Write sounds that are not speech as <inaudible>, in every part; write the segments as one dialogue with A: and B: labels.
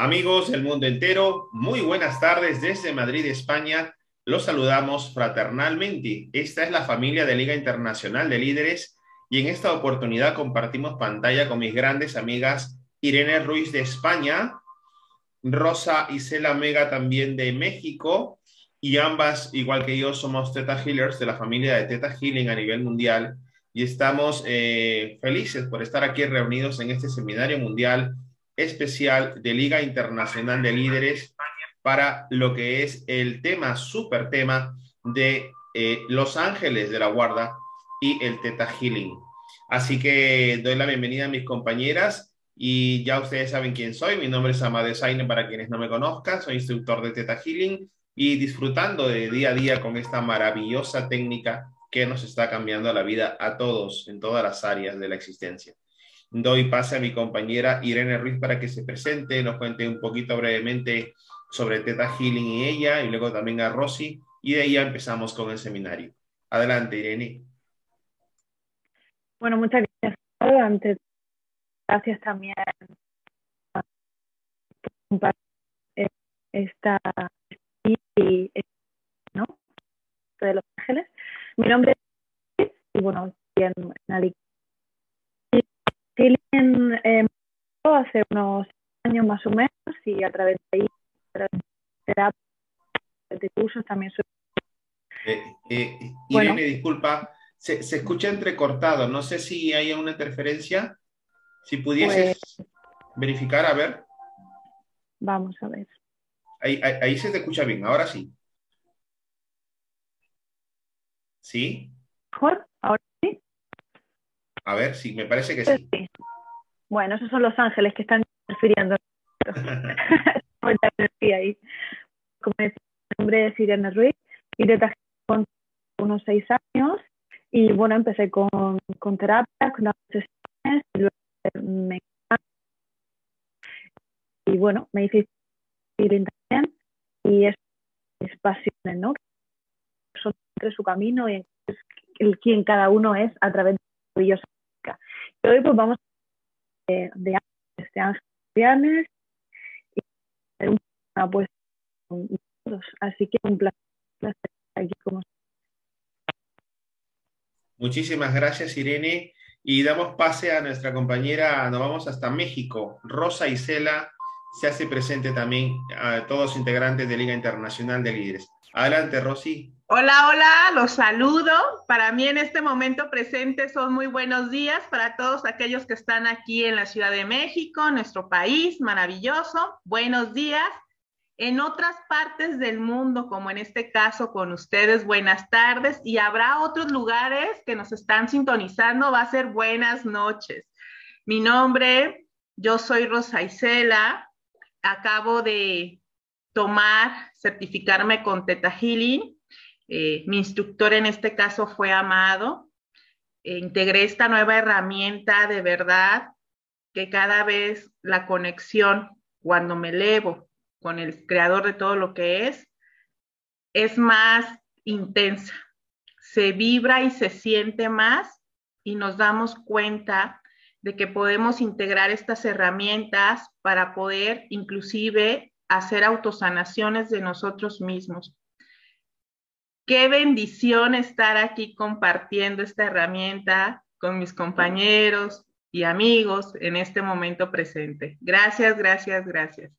A: Amigos del mundo entero, muy buenas tardes desde Madrid, España. Los saludamos fraternalmente. Esta es la familia de Liga Internacional de Líderes y en esta oportunidad compartimos pantalla con mis grandes amigas Irene Ruiz de España, Rosa Isela Mega también de México y ambas, igual que yo, somos Teta Healers de la familia de Teta Healing a nivel mundial y estamos eh, felices por estar aquí reunidos en este seminario mundial especial de Liga Internacional de Líderes para lo que es el tema, super tema de eh, Los Ángeles de la Guarda y el Teta Healing. Así que doy la bienvenida a mis compañeras y ya ustedes saben quién soy. Mi nombre es Amade Saine para quienes no me conozcan. Soy instructor de Teta Healing y disfrutando de día a día con esta maravillosa técnica que nos está cambiando la vida a todos en todas las áreas de la existencia. Doy pase a mi compañera Irene Ruiz para que se presente, nos cuente un poquito brevemente sobre Teta Healing y ella, y luego también a Rosy, y de ahí empezamos con el seminario. Adelante, Irene.
B: Bueno, muchas gracias. Antes, gracias también por esta ¿no? de Los Ángeles. Mi nombre es y bueno, en, en en, hace unos años más o menos y a través de ahí, de cursos también soy...
A: Eh, eh, Irene, disculpa, se, se, escucha entrecortado, no sé si hay una interferencia, si pudieses pues verificar, a ver.
B: Vamos a ver.
A: Ahí, ahí, se te escucha bien, ahora sí. ¿Sí?
B: ¿Mejor? ¿Ahora sí?
A: A ver, sí, me parece que sí.
B: Bueno, esos son los ángeles que están interfiriendo. <laughs> ahí. Como decía, mi nombre es Irene Ruiz y de con unos seis años y bueno, empecé con, con terapia, con las sesiones y luego me y bueno, me hice también y es, es pasiones, ¿no? Son entre su camino y el, quien cada uno es a través de maravillosa y hoy pues vamos de, de este ángel viernes y pues así que un placer, aquí como
A: Muchísimas gracias, Irene. Y damos pase a nuestra compañera, nos vamos hasta México. Rosa Isela se hace presente también a todos integrantes de Liga Internacional de Líderes. Adelante, Rosy.
C: Hola, hola, los saludo. Para mí en este momento presente son muy buenos días para todos aquellos que están aquí en la Ciudad de México, nuestro país maravilloso. Buenos días. En otras partes del mundo, como en este caso con ustedes, buenas tardes. Y habrá otros lugares que nos están sintonizando, va a ser buenas noches. Mi nombre, yo soy Rosa Isela. Acabo de tomar, certificarme con Teta Healing eh, mi instructor en este caso fue Amado. E integré esta nueva herramienta de verdad que cada vez la conexión cuando me elevo con el creador de todo lo que es es más intensa. Se vibra y se siente más y nos damos cuenta de que podemos integrar estas herramientas para poder inclusive hacer autosanaciones de nosotros mismos. Qué bendición estar aquí compartiendo esta herramienta con mis compañeros y amigos en este momento presente. Gracias, gracias, gracias.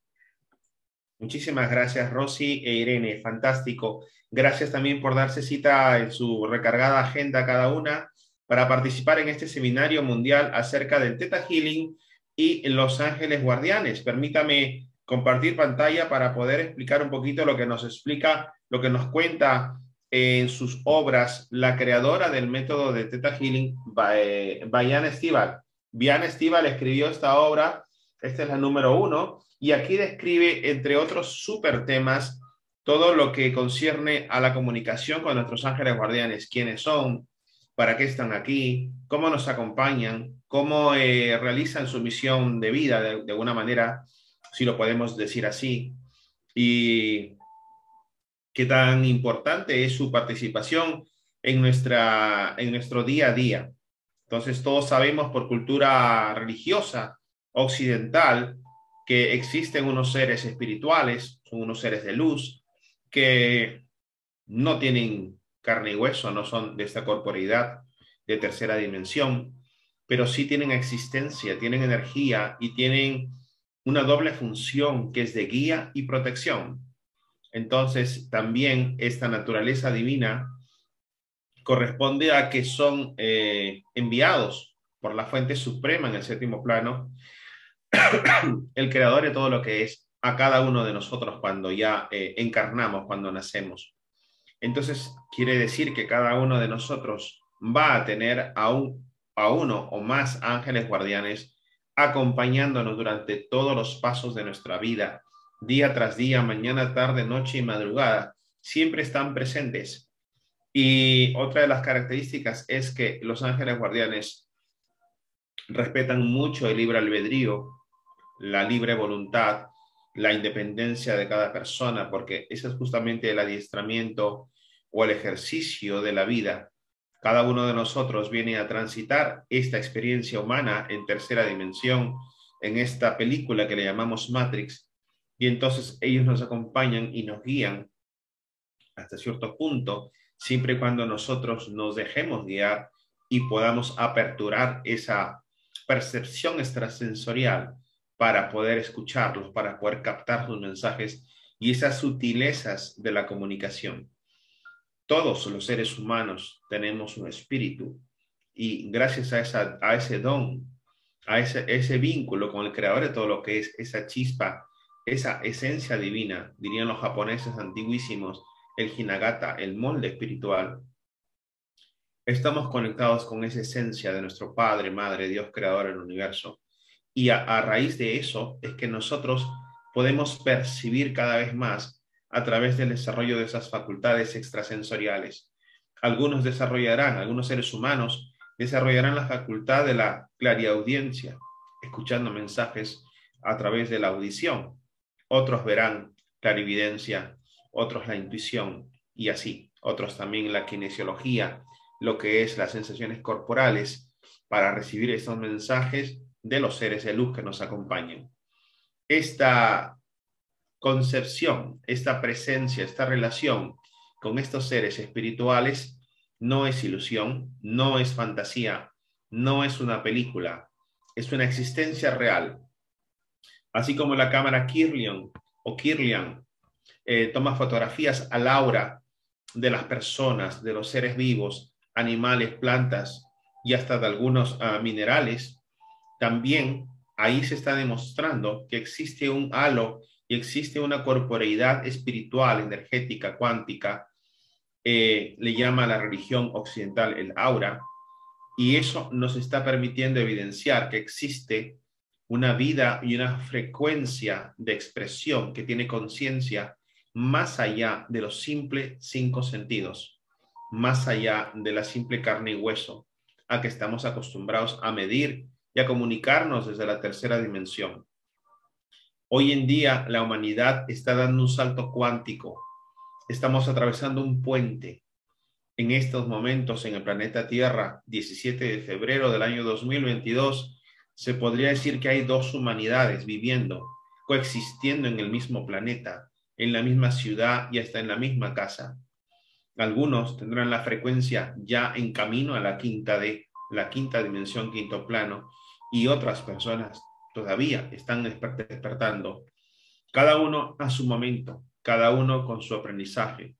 A: Muchísimas gracias, Rosy e Irene. Fantástico. Gracias también por darse cita en su recargada agenda cada una para participar en este seminario mundial acerca del Teta Healing y Los Ángeles Guardianes. Permítame compartir pantalla para poder explicar un poquito lo que nos explica, lo que nos cuenta en sus obras la creadora del método de Teta Healing, Bayan Estival. Bayan Estival escribió esta obra, esta es la número uno, y aquí describe, entre otros super temas, todo lo que concierne a la comunicación con nuestros ángeles guardianes, quiénes son, para qué están aquí, cómo nos acompañan, cómo eh, realizan su misión de vida de, alguna manera, si lo podemos decir así, y qué tan importante es su participación en, nuestra, en nuestro día a día. Entonces, todos sabemos por cultura religiosa occidental que existen unos seres espirituales, son unos seres de luz, que no tienen carne y hueso, no son de esta corporeidad de tercera dimensión, pero sí tienen existencia, tienen energía y tienen una doble función que es de guía y protección. Entonces, también esta naturaleza divina corresponde a que son eh, enviados por la fuente suprema en el séptimo plano, <clears throat> el creador de todo lo que es a cada uno de nosotros cuando ya eh, encarnamos, cuando nacemos. Entonces, quiere decir que cada uno de nosotros va a tener a, un, a uno o más ángeles guardianes acompañándonos durante todos los pasos de nuestra vida, día tras día, mañana, tarde, noche y madrugada. Siempre están presentes. Y otra de las características es que los ángeles guardianes respetan mucho el libre albedrío, la libre voluntad, la independencia de cada persona, porque ese es justamente el adiestramiento o el ejercicio de la vida. Cada uno de nosotros viene a transitar esta experiencia humana en tercera dimensión, en esta película que le llamamos Matrix, y entonces ellos nos acompañan y nos guían hasta cierto punto, siempre y cuando nosotros nos dejemos guiar y podamos aperturar esa percepción extrasensorial para poder escucharlos, para poder captar sus mensajes y esas sutilezas de la comunicación. Todos los seres humanos tenemos un espíritu. Y gracias a, ese don, a ese, ese vínculo con el creador de todo lo que es esa chispa, esa esencia divina, dirían los japoneses antiguísimos, el hinagata, el molde espiritual, estamos conectados con esa esencia de nuestro Padre, Madre, Dios creador del universo. Y a, raíz de eso es que nosotros podemos percibir cada vez más a través del desarrollo de esas facultades extrasensoriales. Algunos desarrollarán, algunos seres humanos desarrollarán la facultad de la clariaudiencia, escuchando mensajes a través de la audición. Otros verán clarividencia, otros la intuición y así. Otros también la kinesiología, lo que es las sensaciones corporales para recibir estos mensajes de los seres de luz que nos acompañan. Esta concepción, esta presencia, esta relación con estos seres espirituales no es ilusión, no es fantasía, no es una película, es una existencia real. Así como la cámara Kirlian o Kirlian eh, toma fotografías al aura de las personas, de los seres vivos, animales, plantas y hasta de algunos ah, minerales, también ahí se está demostrando que existe un halo y existe una corporeidad espiritual, energética, cuántica, eh, le llama a la religión occidental el aura, y eso nos está permitiendo evidenciar que existe una vida y una frecuencia de expresión que tiene conciencia más allá de los simples cinco sentidos, más allá de la simple carne y hueso, a que estamos acostumbrados a medir y a comunicarnos desde la tercera dimensión. Hoy en día la humanidad está dando un salto cuántico. Estamos atravesando un puente. En estos momentos en el planeta Tierra, 17 de febrero del año 2022, se podría decir que hay dos humanidades viviendo, coexistiendo en el mismo planeta, en la misma ciudad y hasta en la misma casa. Algunos tendrán la frecuencia ya en camino a la quinta de la quinta dimensión, quinto plano, y otras personas todavía están despertando cada uno a su momento, cada uno con su aprendizaje.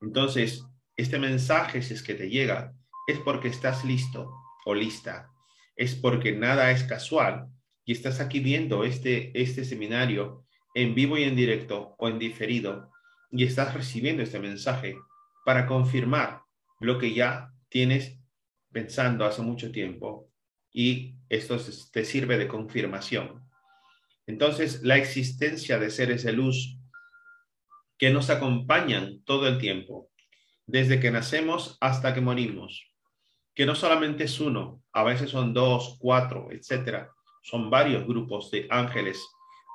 A: Entonces, este mensaje, si es que te llega, es porque estás listo o lista, es porque nada es casual y estás aquí viendo este, este seminario en vivo y en directo o en diferido y estás recibiendo este mensaje para confirmar lo que ya tienes pensando hace mucho tiempo y esto te sirve de confirmación. Entonces, la existencia de seres de luz que nos acompañan todo el tiempo, desde que nacemos hasta que morimos, que no solamente es uno, a veces son dos, cuatro, etcétera, son varios grupos de ángeles.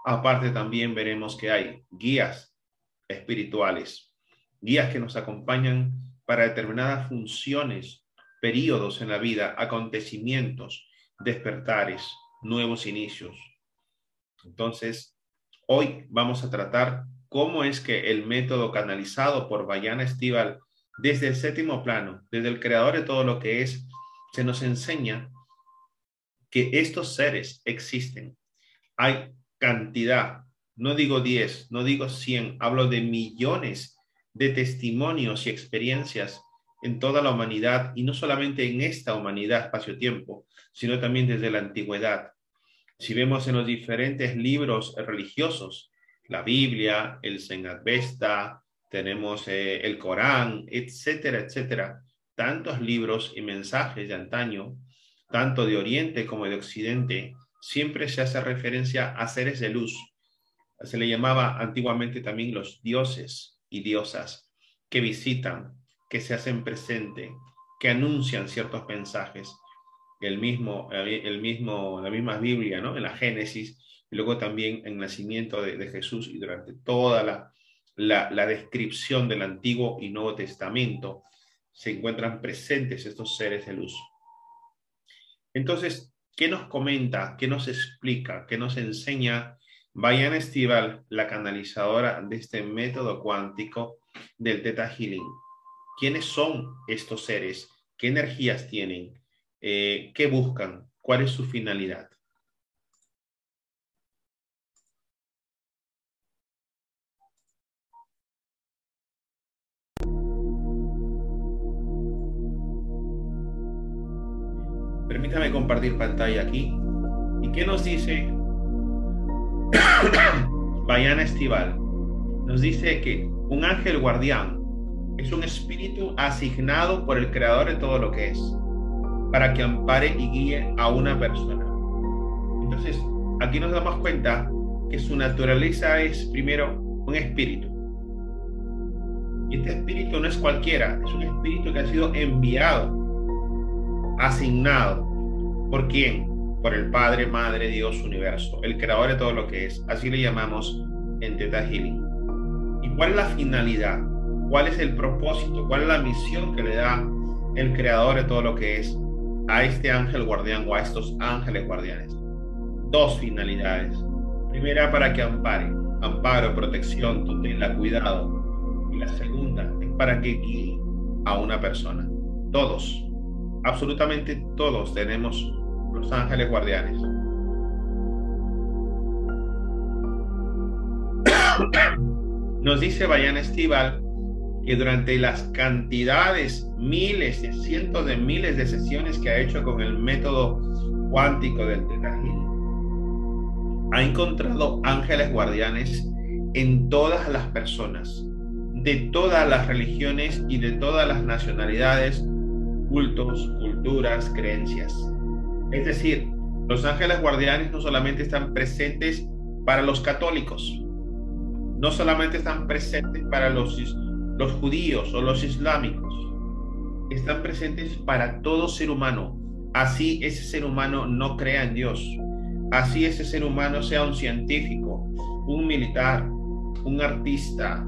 A: Aparte también veremos que hay guías espirituales, guías que nos acompañan para determinadas funciones, periodos en la vida, acontecimientos, despertares, nuevos inicios. Entonces, hoy vamos a tratar cómo es que el método canalizado por Bayana Estival desde el séptimo plano, desde el creador de todo lo que es, se nos enseña que estos seres existen. Hay cantidad, no digo 10, no digo 100, hablo de millones de testimonios y experiencias en toda la humanidad y no solamente en esta humanidad espacio-tiempo, sino también desde la antigüedad. Si vemos en los diferentes libros religiosos, la Biblia, el Senadvesta, tenemos eh, el Corán, etcétera, etcétera, tantos libros y mensajes de antaño, tanto de Oriente como de Occidente, siempre se hace referencia a seres de luz. Se le llamaba antiguamente también los dioses y diosas que visitan, que se hacen presente, que anuncian ciertos mensajes. El mismo, el mismo, la misma Biblia, ¿no? En la Génesis, y luego también en el nacimiento de, Jesús y durante toda la, la, descripción del Antiguo y Nuevo Testamento, se encuentran presentes estos seres de luz. Entonces, ¿qué nos comenta, qué nos explica, qué nos enseña Bayan Estival, la canalizadora de este método cuántico del Theta Healing? ¿Quiénes son estos seres? ¿Qué energías tienen? Eh, ¿Qué buscan? ¿Cuál es su finalidad? Permítame compartir pantalla aquí. ¿Y qué nos dice <coughs> Bayana Estival? Nos dice que un ángel guardián es un espíritu asignado por el creador de todo lo que es, para que ampare y guíe a una persona. Entonces, aquí nos damos cuenta que su naturaleza es primero un espíritu. Y este espíritu no es cualquiera, es un espíritu que ha sido enviado, asignado. ¿Por quién? Por el Padre, Madre, Dios, Universo, el creador de todo lo que es. Así le llamamos en Teta Healing. ¿Y cuál es la finalidad? Cuál es el propósito, cuál es la misión que le da el creador de todo lo que es a este ángel guardián o a estos ángeles guardianes. Dos finalidades. Primera, para que ampare, amparo, protección, tutela, cuidado. Y la segunda es para que guíe a una persona. Todos, absolutamente todos tenemos los ángeles guardianes. <coughs> Nos dice Bayan Estival que durante las cantidades, miles, cientos de miles de sesiones que ha hecho con el método cuántico del Teta ha encontrado ángeles guardianes en todas las personas, de todas las religiones y de todas las nacionalidades, cultos, culturas, creencias. Es decir, los ángeles guardianes no solamente están presentes para los católicos, no solamente están presentes para los los judíos o los islámicos están presentes para todo ser humano. Así ese ser humano no crea en Dios. Así ese ser humano sea un científico, un militar, un artista,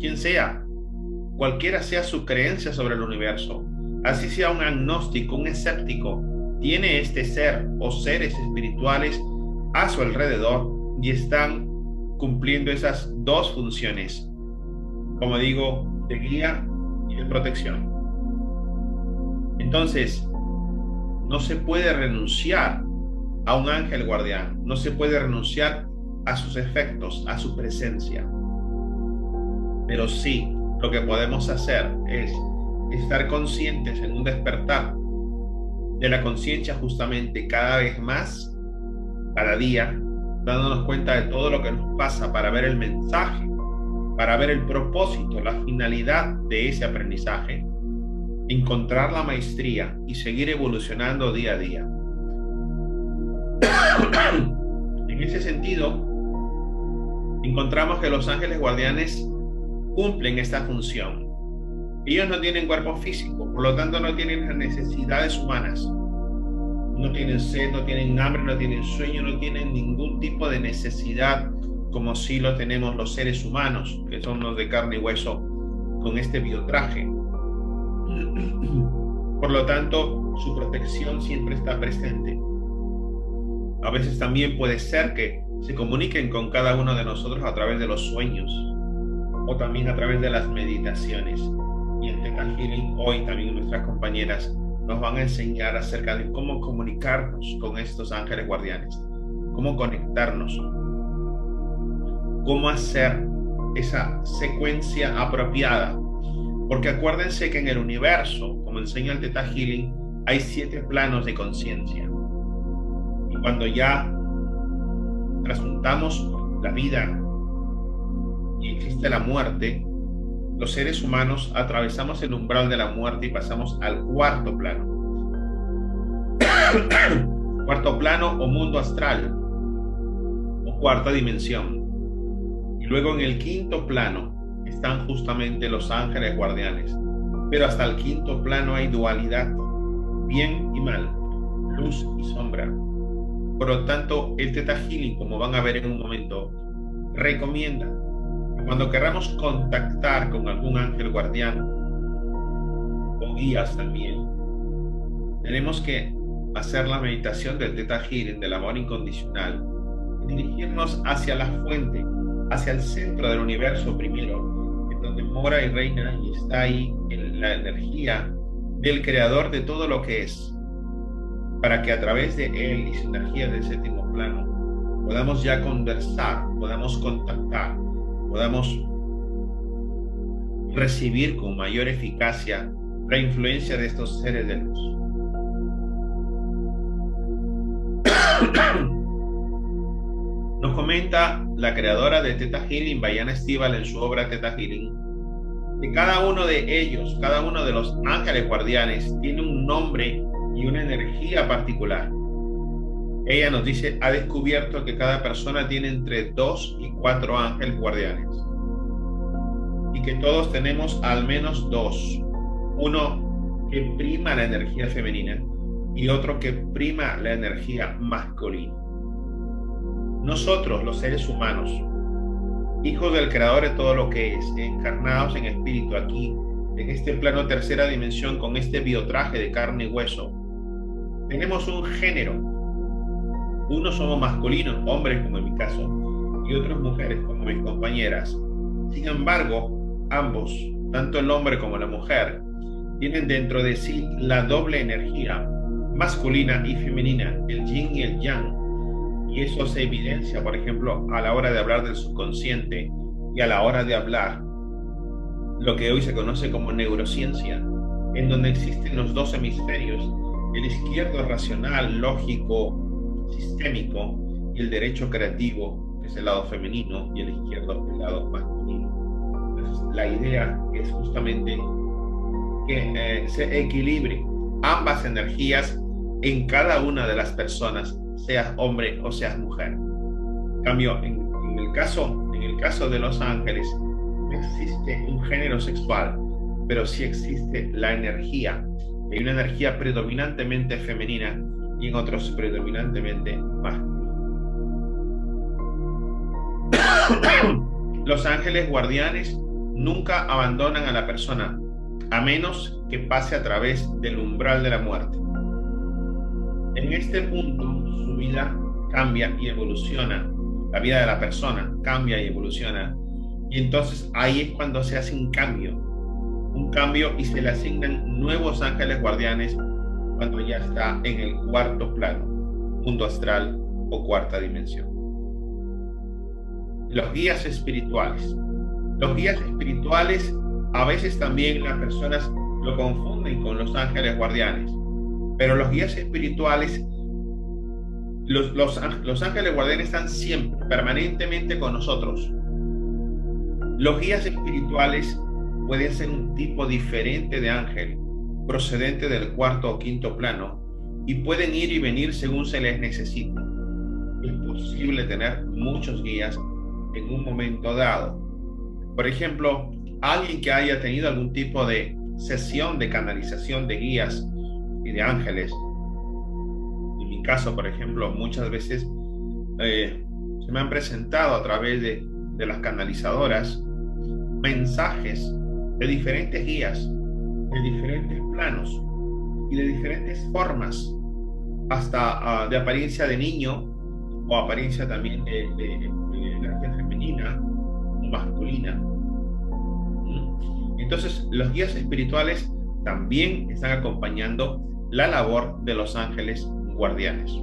A: quien sea, cualquiera sea su creencia sobre el universo. Así sea un agnóstico, un escéptico, tiene este ser o seres espirituales a su alrededor y están cumpliendo esas dos funciones como digo, de guía y de protección. Entonces, no se puede renunciar a un ángel guardián, no se puede renunciar a sus efectos, a su presencia. Pero sí, lo que podemos hacer es estar conscientes en un despertar de la conciencia justamente cada vez más, cada día, dándonos cuenta de todo lo que nos pasa para ver el mensaje, para ver el propósito, la finalidad de ese aprendizaje, encontrar la maestría y seguir evolucionando día a día. <coughs> en ese sentido, encontramos que los ángeles guardianes cumplen esta función. Ellos no tienen cuerpo físico, por lo tanto no tienen las necesidades humanas. No tienen sed, no tienen hambre, no tienen sueño, no tienen ningún tipo de necesidad como si lo tenemos los seres humanos, que son los de carne y hueso, con este biotraje. Por lo tanto, su protección siempre está presente. A veces también puede ser que se comuniquen con cada uno de nosotros a través de los sueños o también a través de las meditaciones. Y en Teta Healing hoy también nuestras compañeras nos van a enseñar acerca de cómo comunicarnos con estos ángeles guardianes, cómo conectarnos, cómo hacer esa secuencia apropiada. Porque acuérdense que en el universo, como enseña el Teta Healing, hay siete planos de conciencia. Y cuando ya trasuntamos la vida y existe la muerte, los seres humanos atravesamos el umbral de la muerte y pasamos al cuarto plano. <coughs> cuarto plano o mundo astral o cuarta dimensión. Y luego en el quinto plano están justamente los ángeles guardianes. Pero hasta el quinto plano hay dualidad, bien y mal, luz y sombra. Por lo tanto, el Teta como van a ver en un momento, recomienda que cuando queramos contactar con algún ángel guardián o guías también, tenemos que hacer la meditación del Teta Healing, del amor incondicional, y dirigirnos hacia la fuente, hacia el centro del universo primero, en donde mora y reina y está ahí en la energía del creador de todo lo que es para que a través de él y su energía del séptimo plano podamos ya conversar, podamos contactar, podamos recibir con mayor eficacia la influencia de estos seres de luz. Nos comenta la creadora de Teta Healing, Bayana Estival, en su obra Teta Healing, que cada uno de ellos, cada uno de los ángeles guardianes, tiene un nombre y una energía particular. Ella nos dice, ha descubierto que cada persona tiene entre dos y cuatro ángeles guardianes. Y que todos tenemos al menos dos. Uno que prima la energía femenina y otro que prima la energía masculina. Nosotros, los seres humanos, hijos del creador de todo lo que es, encarnados en espíritu aquí, en este plano tercera dimensión, con este biotraje de carne y hueso, tenemos un género. Unos somos masculinos, hombres como en mi caso, y otras mujeres como mis compañeras. Sin embargo, ambos, tanto el hombre como la mujer, tienen dentro de sí la doble energía, masculina y femenina, el yin y el yang. Y eso se evidencia, por ejemplo, a la hora de hablar del subconsciente y a la hora de hablar lo que hoy se conoce como neurociencia, en donde existen los dos hemisferios el izquierdo racional, lógico, sistémico, y el derecho creativo, es el lado femenino, y el izquierdo el lado masculino. la idea es justamente que eh, se equilibre ambas energías en cada una de las personas, seas hombre o seas mujer. En cambio, en, el caso, en el caso de los ángeles, no existe un género sexual, pero sí existe la energía hay una energía predominantemente femenina y en otros predominantemente masculina. <coughs> Los ángeles guardianes nunca abandonan a la persona, a menos que pase a través del umbral de la muerte. En este punto, su vida cambia y evoluciona. La vida de la persona cambia y evoluciona. Y entonces ahí es cuando se hace un cambio un cambio y se le asignan nuevos ángeles guardianes cuando ya está en el cuarto plano, mundo astral o cuarta dimensión. los guías espirituales. Los guías espirituales a veces también las personas lo confunden con los ángeles guardianes, pero los guías espirituales, los, los, ángeles guardianes están siempre, permanentemente con nosotros. Los guías espirituales pueden ser un tipo diferente de ángel, procedente del cuarto o quinto plano, y pueden ir y venir según se les necesite. Es posible tener muchos guías en un momento dado. Por ejemplo, alguien que haya tenido algún tipo de sesión de canalización de guías y de ángeles. En mi caso, por ejemplo, muchas veces eh, se me han presentado a través de, de las canalizadoras mensajes de diferentes guías, de diferentes planos y de diferentes formas, hasta ah, de apariencia de niño o apariencia también de, de, energía femenina o masculina. ¿Mm? Entonces, los guías espirituales también están acompañando la labor de los ángeles guardianes. <coughs>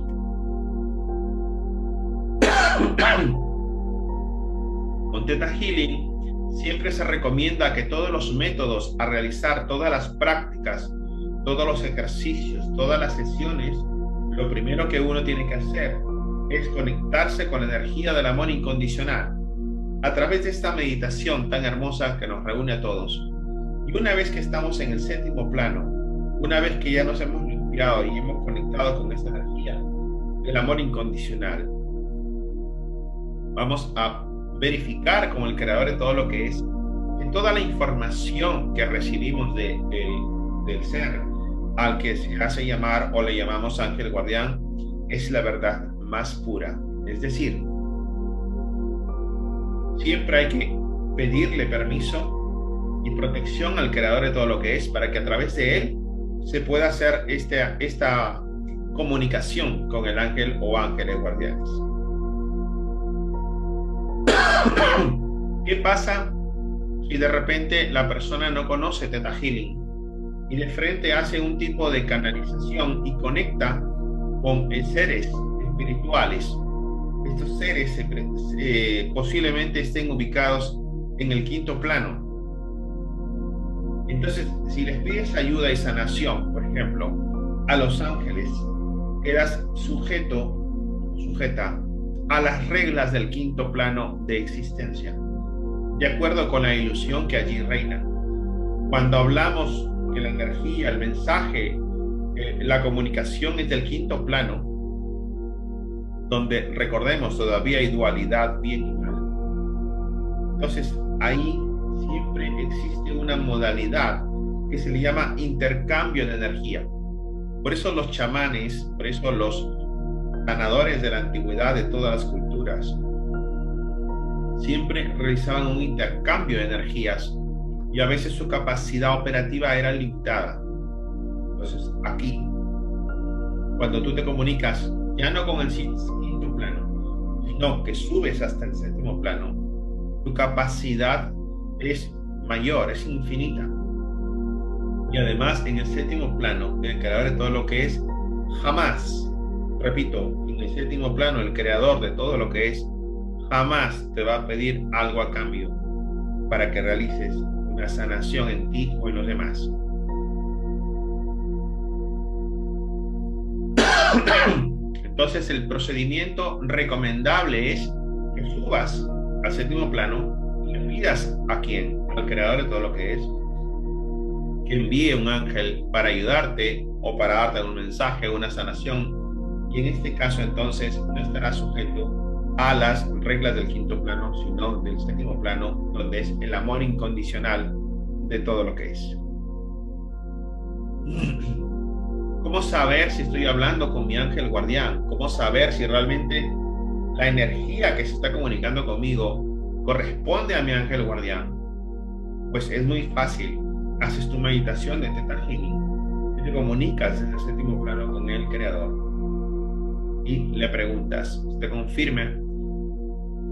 A: Con Teta Healing siempre se recomienda que todos los métodos a realizar, todas las prácticas, todos los ejercicios, todas las sesiones, lo primero que uno tiene que hacer es conectarse con la energía del amor incondicional a través de esta meditación tan hermosa que nos reúne a todos. Y una vez que estamos en el séptimo plano, una vez que ya nos hemos limpiado y hemos conectado con esta energía del amor incondicional, vamos a verificar como el creador de todo lo que es, que toda la información que recibimos de, del ser al que se hace llamar o le llamamos ángel guardián es la verdad más pura. Es decir, siempre hay que pedirle permiso y protección al creador de todo lo que es para que a través de él se pueda hacer este, esta comunicación con el ángel o ángeles guardianes. <coughs> ¿Qué pasa si de repente la persona no conoce Teta y de frente hace un tipo de canalización y conecta con seres espirituales? Estos seres posiblemente estén ubicados en el quinto plano. Entonces, si les pides ayuda y sanación, por ejemplo, a los ángeles, quedas sujeto, sujeta a las reglas del quinto plano de existencia, de acuerdo con la ilusión que allí reina. Cuando hablamos que la energía, el mensaje, eh, la comunicación es del quinto plano, donde recordemos todavía hay dualidad bien y mal. Entonces ahí siempre existe una modalidad que se le llama intercambio de energía. Por eso los chamanes, por eso los ganadores de la antigüedad de todas las culturas, siempre realizaban un intercambio de energías y a veces su capacidad operativa era limitada. Entonces, aquí, cuando tú te comunicas ya no con el quinto plano, sino que subes hasta el séptimo plano, tu capacidad es mayor, es infinita. Y además, en el séptimo plano, el creador de todo lo que es, jamás repito, en el séptimo plano, el creador de todo lo que es, jamás te va a pedir algo a cambio para que realices una sanación en ti o en los demás. <coughs> Entonces el procedimiento recomendable es que subas al séptimo plano pidas a quien, al creador de todo lo que es, que envíe un ángel para ayudarte o para darte un mensaje, una sanación y en este caso entonces no estará sujeto a las reglas del quinto plano, sino del séptimo plano, donde es el amor incondicional de todo lo que es. ¿Cómo saber si estoy hablando con mi ángel guardián? ¿Cómo saber si realmente la energía que se está comunicando conmigo corresponde a mi ángel guardián? Pues es muy fácil. Haces tu meditación de Teta y te comunicas en el séptimo plano con el creador y le preguntas, te confirme,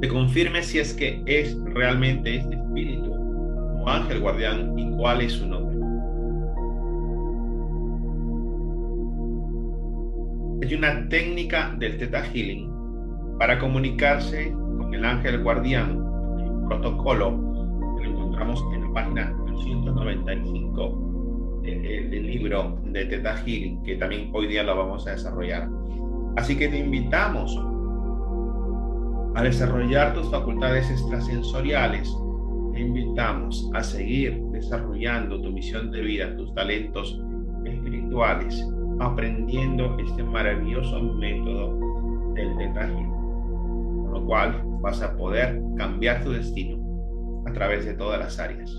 A: te confirme si es que es realmente este espíritu o ángel guardián y cuál es su nombre. Hay una técnica del Theta Healing para comunicarse con el ángel guardián, protocolo, que lo encontramos en la página 295 del libro de Teta Healing, que también hoy día lo vamos a desarrollar. Así que te invitamos a desarrollar tus facultades extrasensoriales. Te invitamos a seguir desarrollando tu misión de vida, tus talentos espirituales, aprendiendo este maravilloso método del detalle, con lo cual vas a poder cambiar tu destino a través de todas las áreas.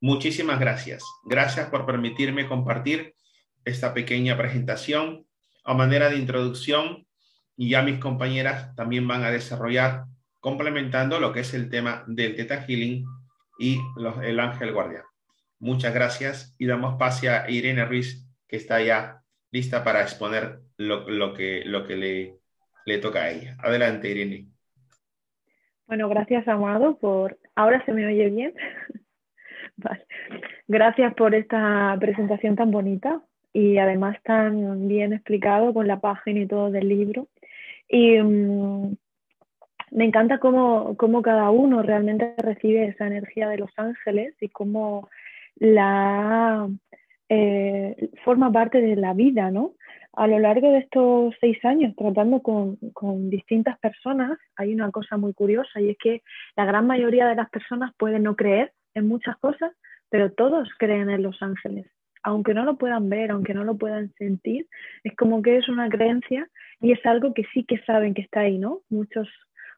A: Muchísimas gracias. Gracias por permitirme compartir esta pequeña presentación a manera de introducción y ya mis compañeras también van a desarrollar complementando lo que es el tema del Theta Healing y el ángel guardián. Muchas gracias y damos pase a Irene Ruiz, que está ya lista para exponer lo, que, le, toca a ella. Adelante, Irene.
B: Bueno, gracias, Amado, por... Ahora se me oye bien. <laughs> Gracias por esta presentación tan bonita y además tan bien explicado con la página y todo del libro. Y mm, me encanta cómo, cada uno realmente recibe esa energía de los ángeles y cómo la eh, forma parte de la vida, ¿no? A lo largo de estos seis años, tratando con, con, distintas personas, hay una cosa muy curiosa y es que la gran mayoría de las personas pueden no creer en muchas cosas, pero todos creen en los ángeles aunque no lo puedan ver, aunque no lo puedan sentir, es como que es una creencia y es algo que sí que saben que está ahí, ¿no? Muchos,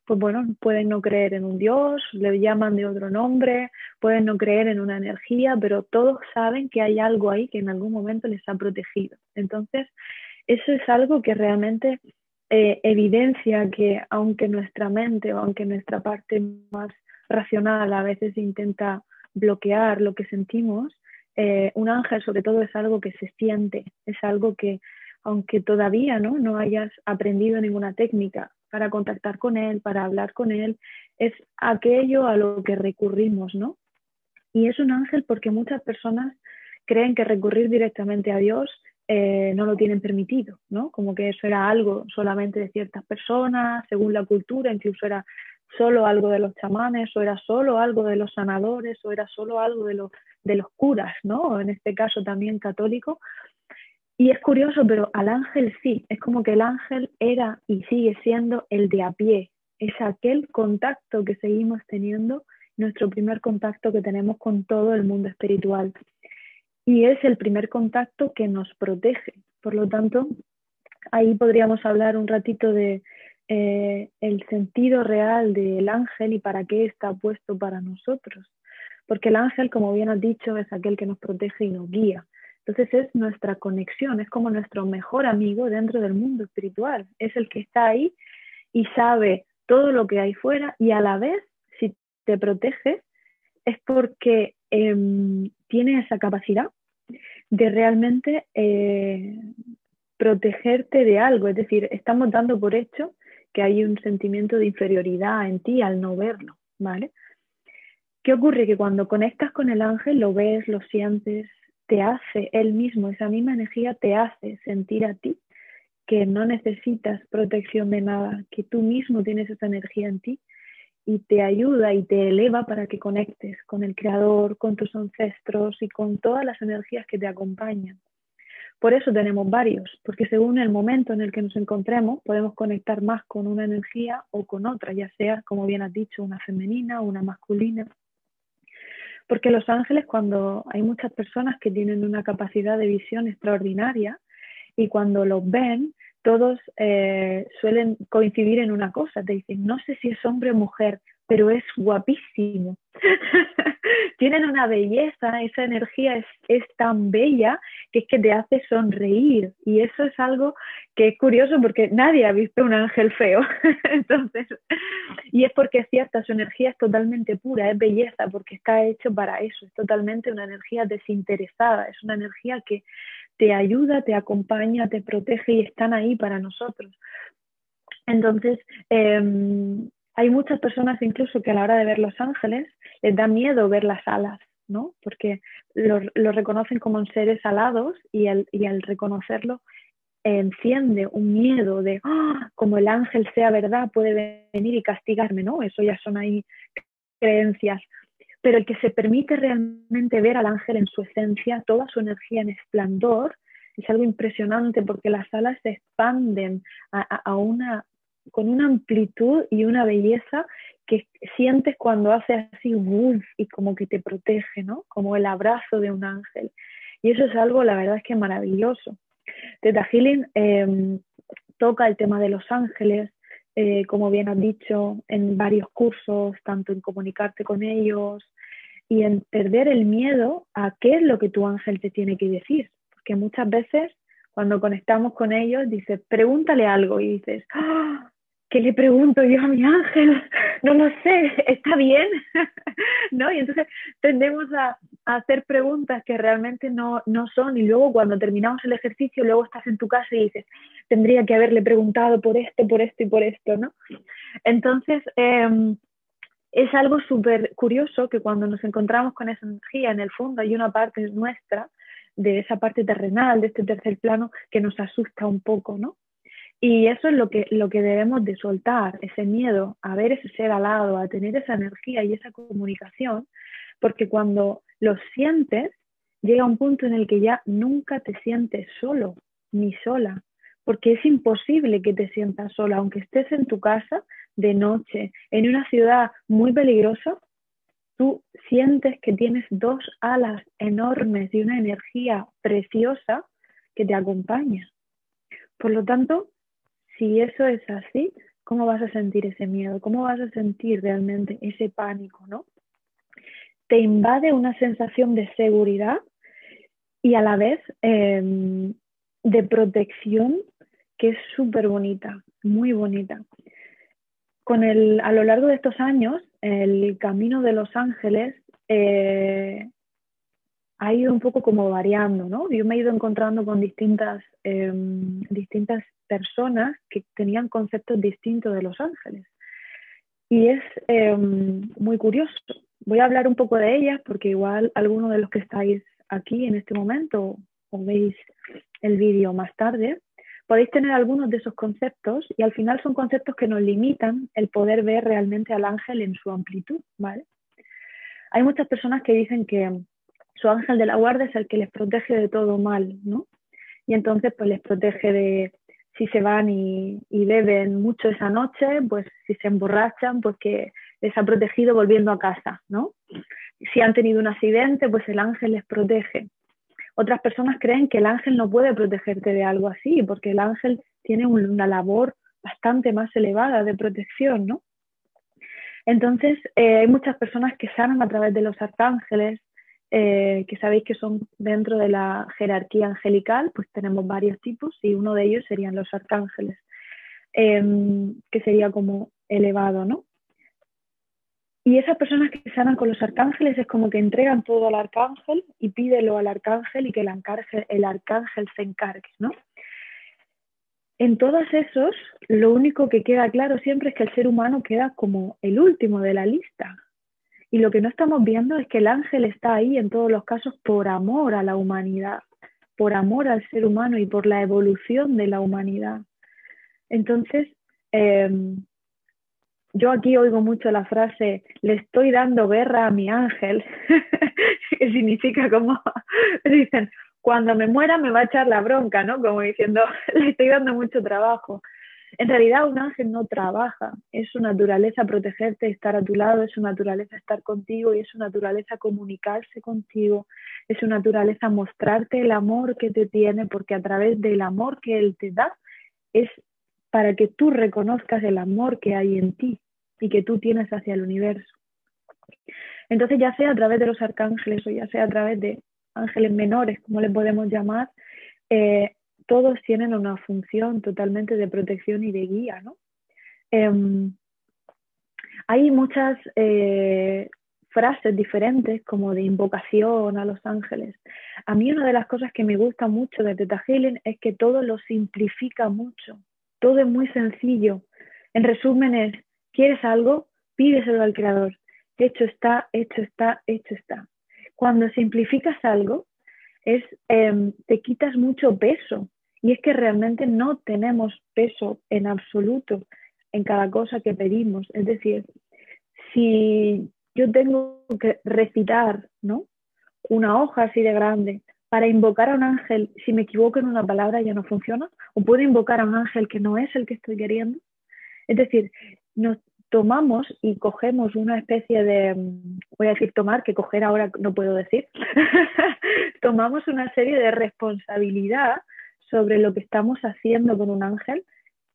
B: pues bueno, pueden no creer en un Dios, le llaman de otro nombre, pueden no creer en una energía, pero todos saben que hay algo ahí que en algún momento les ha protegido. Entonces, eso es algo que realmente eh, evidencia que aunque nuestra mente o aunque nuestra parte más racional a veces intenta bloquear lo que sentimos, eh, un ángel sobre todo es algo que se siente, es algo que aunque todavía ¿no? no hayas aprendido ninguna técnica para contactar con él, para hablar con él, es aquello a lo que recurrimos, ¿no? Y es un ángel porque muchas personas creen que recurrir directamente a Dios eh, no lo tienen permitido, ¿no? Como que eso era algo solamente de ciertas personas, según la cultura, incluso era solo algo de los chamanes, o era solo algo de los sanadores, o era solo algo de los de los curas, ¿no? En este caso también católico. Y es curioso, pero al ángel sí, es como que el ángel era y sigue siendo el de a pie, es aquel contacto que seguimos teniendo, nuestro primer contacto que tenemos con todo el mundo espiritual. Y es el primer contacto que nos protege. Por lo tanto, ahí podríamos hablar un ratito de eh, el sentido real del ángel y para qué está puesto para nosotros porque el ángel, como bien has dicho, es aquel que nos protege y nos guía. Entonces es nuestra conexión, es como nuestro mejor amigo dentro del mundo espiritual, es el que está ahí y sabe todo lo que hay fuera y a la vez, si te protege, es porque em, tiene esa capacidad de realmente eh, protegerte de algo, es decir, estamos dando por hecho que hay un sentimiento de inferioridad en ti al no verlo, ¿vale? ¿Qué ocurre? Que cuando conectas con el ángel, lo ves, lo sientes, te hace él mismo, esa misma energía te hace sentir a ti que no necesitas protección de nada, que tú mismo tienes esa energía en ti y te ayuda y te eleva para que conectes con el Creador, con tus ancestros y con todas las energías que te acompañan. Por eso tenemos varios, porque según el momento en el que nos encontremos, podemos conectar más con una energía o con otra, ya sea, como bien has dicho, una femenina o una masculina. Porque los ángeles, cuando hay muchas personas que tienen una capacidad de visión extraordinaria y cuando los ven, todos eh, suelen coincidir en una cosa, te dicen, no sé si es hombre o mujer, pero es guapísimo. <laughs> Tienen una belleza, esa energía es, es, tan bella que es que te hace sonreír. Y eso es algo que es curioso porque nadie ha visto un ángel feo. <laughs> Entonces, y es porque es cierta, su energía es totalmente pura, es belleza, porque está hecho para eso, es totalmente una energía desinteresada, es una energía que te ayuda, te acompaña, te protege y están ahí para nosotros. Entonces, eh, hay muchas personas incluso que a la hora de ver los ángeles les da miedo ver las alas, ¿no? Porque lo, reconocen como seres alados y al, y reconocerlo enciende un miedo de, ¡ah! como el ángel sea verdad, puede venir y castigarme, ¿no? Eso ya son ahí creencias. Pero el que se permite realmente ver al ángel en su esencia, toda su energía en esplendor, es algo impresionante porque las alas se expanden a, una, con una amplitud y una belleza que sientes cuando hace así un y como que te protege, ¿no? Como el abrazo de un ángel. Y eso es algo, la verdad es que maravilloso. Teta Healing em, toca el tema de los ángeles, eh, como bien has dicho, en varios cursos, tanto en comunicarte con ellos y en perder el miedo a qué es lo que tu ángel te tiene que decir. Porque muchas veces cuando conectamos con ellos, dices, pregúntale algo y dices, ¡Ah! ¿Qué le pregunto yo a mi ángel? No lo sé, ¿está bien? <laughs> ¿No? Y entonces tendemos a, hacer preguntas que realmente no, no, son y luego cuando terminamos el ejercicio, luego estás en tu casa y dices, tendría que haberle preguntado por esto, por esto y por esto, ¿no? Entonces, em, es algo súper curioso que cuando nos encontramos con esa energía, en el fondo hay una parte nuestra, de esa parte terrenal, de este tercer plano, que nos asusta un poco, ¿no? Y eso es lo que, lo que debemos de soltar, ese miedo a ver ese ser al lado, a tener esa energía y esa comunicación, porque cuando lo sientes, llega un punto en el que ya nunca te sientes solo ni sola, porque es imposible que te sientas sola, aunque estés en tu casa de noche, en una ciudad muy peligrosa, tú sientes que tienes dos alas enormes y una energía preciosa que te acompaña. Por lo tanto, si eso es así, ¿cómo vas a sentir ese miedo? ¿Cómo vas a sentir realmente ese pánico, no? Te invade una sensación de seguridad y a la vez em, de protección que es súper bonita, muy bonita. Con el, a lo largo de estos años, el camino de los ángeles eh, ha ido un poco como variando, ¿no? Yo me he ido encontrando con distintas, em, distintas personas que tenían conceptos distintos de los ángeles. Y es em, muy curioso. Voy a hablar un poco de ellas porque igual algunos de los que estáis aquí en este momento o veis el vídeo más tarde, podéis tener algunos de esos conceptos y al final son conceptos que nos limitan el poder ver realmente al ángel en su amplitud, ¿vale? Hay muchas personas que dicen que su ángel de la guarda es el que les protege de todo mal, ¿no? Y entonces pues les protege de si se van y, beben mucho esa noche, pues si se emborrachan, pues que les ha protegido volviendo a casa, ¿no? Si han tenido un accidente, pues el ángel les protege. Otras personas creen que el ángel no puede protegerte de algo así, porque el ángel tiene una labor bastante más elevada de protección, ¿no? Entonces, eh, hay muchas personas que sanan a través de los arcángeles, eh, que sabéis que son dentro de la jerarquía angelical, pues tenemos varios tipos y uno de ellos serían los arcángeles, em, que sería como elevado, ¿no? Y esas personas que sanan con los arcángeles es como que entregan todo al arcángel y pídelo al arcángel y que el, el arcángel se encargue, ¿no? En todos esos, lo único que queda claro siempre es que el ser humano queda como el último de la lista, y lo que no estamos viendo es que el ángel está ahí en todos los casos por amor a la humanidad, por amor al ser humano y por la evolución de la humanidad. Entonces, em, yo aquí oigo mucho la frase, le estoy dando guerra a mi ángel, <laughs> que significa como, <laughs> dicen, cuando me muera me va a echar la bronca, ¿no? Como diciendo, <laughs> le estoy dando mucho trabajo. En realidad un ángel no trabaja, es su naturaleza protegerte, estar a tu lado, es su naturaleza estar contigo y es su naturaleza comunicarse contigo, es su naturaleza mostrarte el amor que te tiene, porque a través del amor que él te da es para que tú reconozcas el amor que hay en ti y que tú tienes hacia el universo. Entonces, ya sea a través de los arcángeles o ya sea a través de ángeles menores, como le podemos llamar, eh, todos tienen una función totalmente de protección y de guía, ¿no? Em, hay muchas eh, frases diferentes como de invocación a los ángeles. A mí una de las cosas que me gusta mucho de Teta Healing es que todo lo simplifica mucho. Todo es muy sencillo. En resumen es, ¿quieres algo? Pídeselo al Creador. Hecho está, hecho está, hecho está. Cuando simplificas algo, es, em, te quitas mucho peso Y es que realmente no tenemos peso en absoluto en cada cosa que pedimos. Es decir, si yo tengo que recitar ¿no? una hoja así de grande para invocar a un ángel, si me equivoco en una palabra ya no funciona, o puedo invocar a un ángel que no es el que estoy queriendo. Es decir, nos tomamos y cogemos una especie de, voy a decir tomar, que coger ahora no puedo decir, <laughs> tomamos una serie de responsabilidad sobre lo que estamos haciendo con un ángel,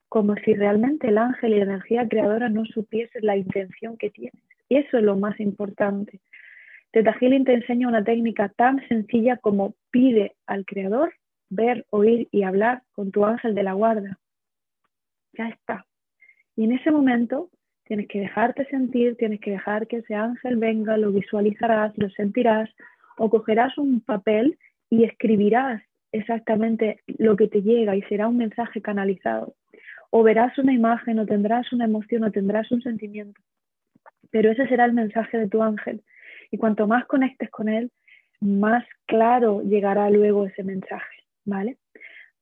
B: como si realmente el ángel y la energía creadora no supiesen la intención que tiene. Y eso es lo más importante. Teta Healing te enseña una técnica tan sencilla como pide al creador ver, oír y hablar con tu ángel de la guarda. Ya está. Y en ese momento tienes que dejarte sentir, tienes que dejar que ese ángel venga, lo visualizarás, lo sentirás o cogerás un papel y escribirás exactamente lo que te llega y será un mensaje canalizado. O verás una imagen o tendrás una emoción o tendrás un sentimiento. Pero ese será el mensaje de tu ángel. Y cuanto más conectes con él, más claro llegará luego ese mensaje, ¿vale?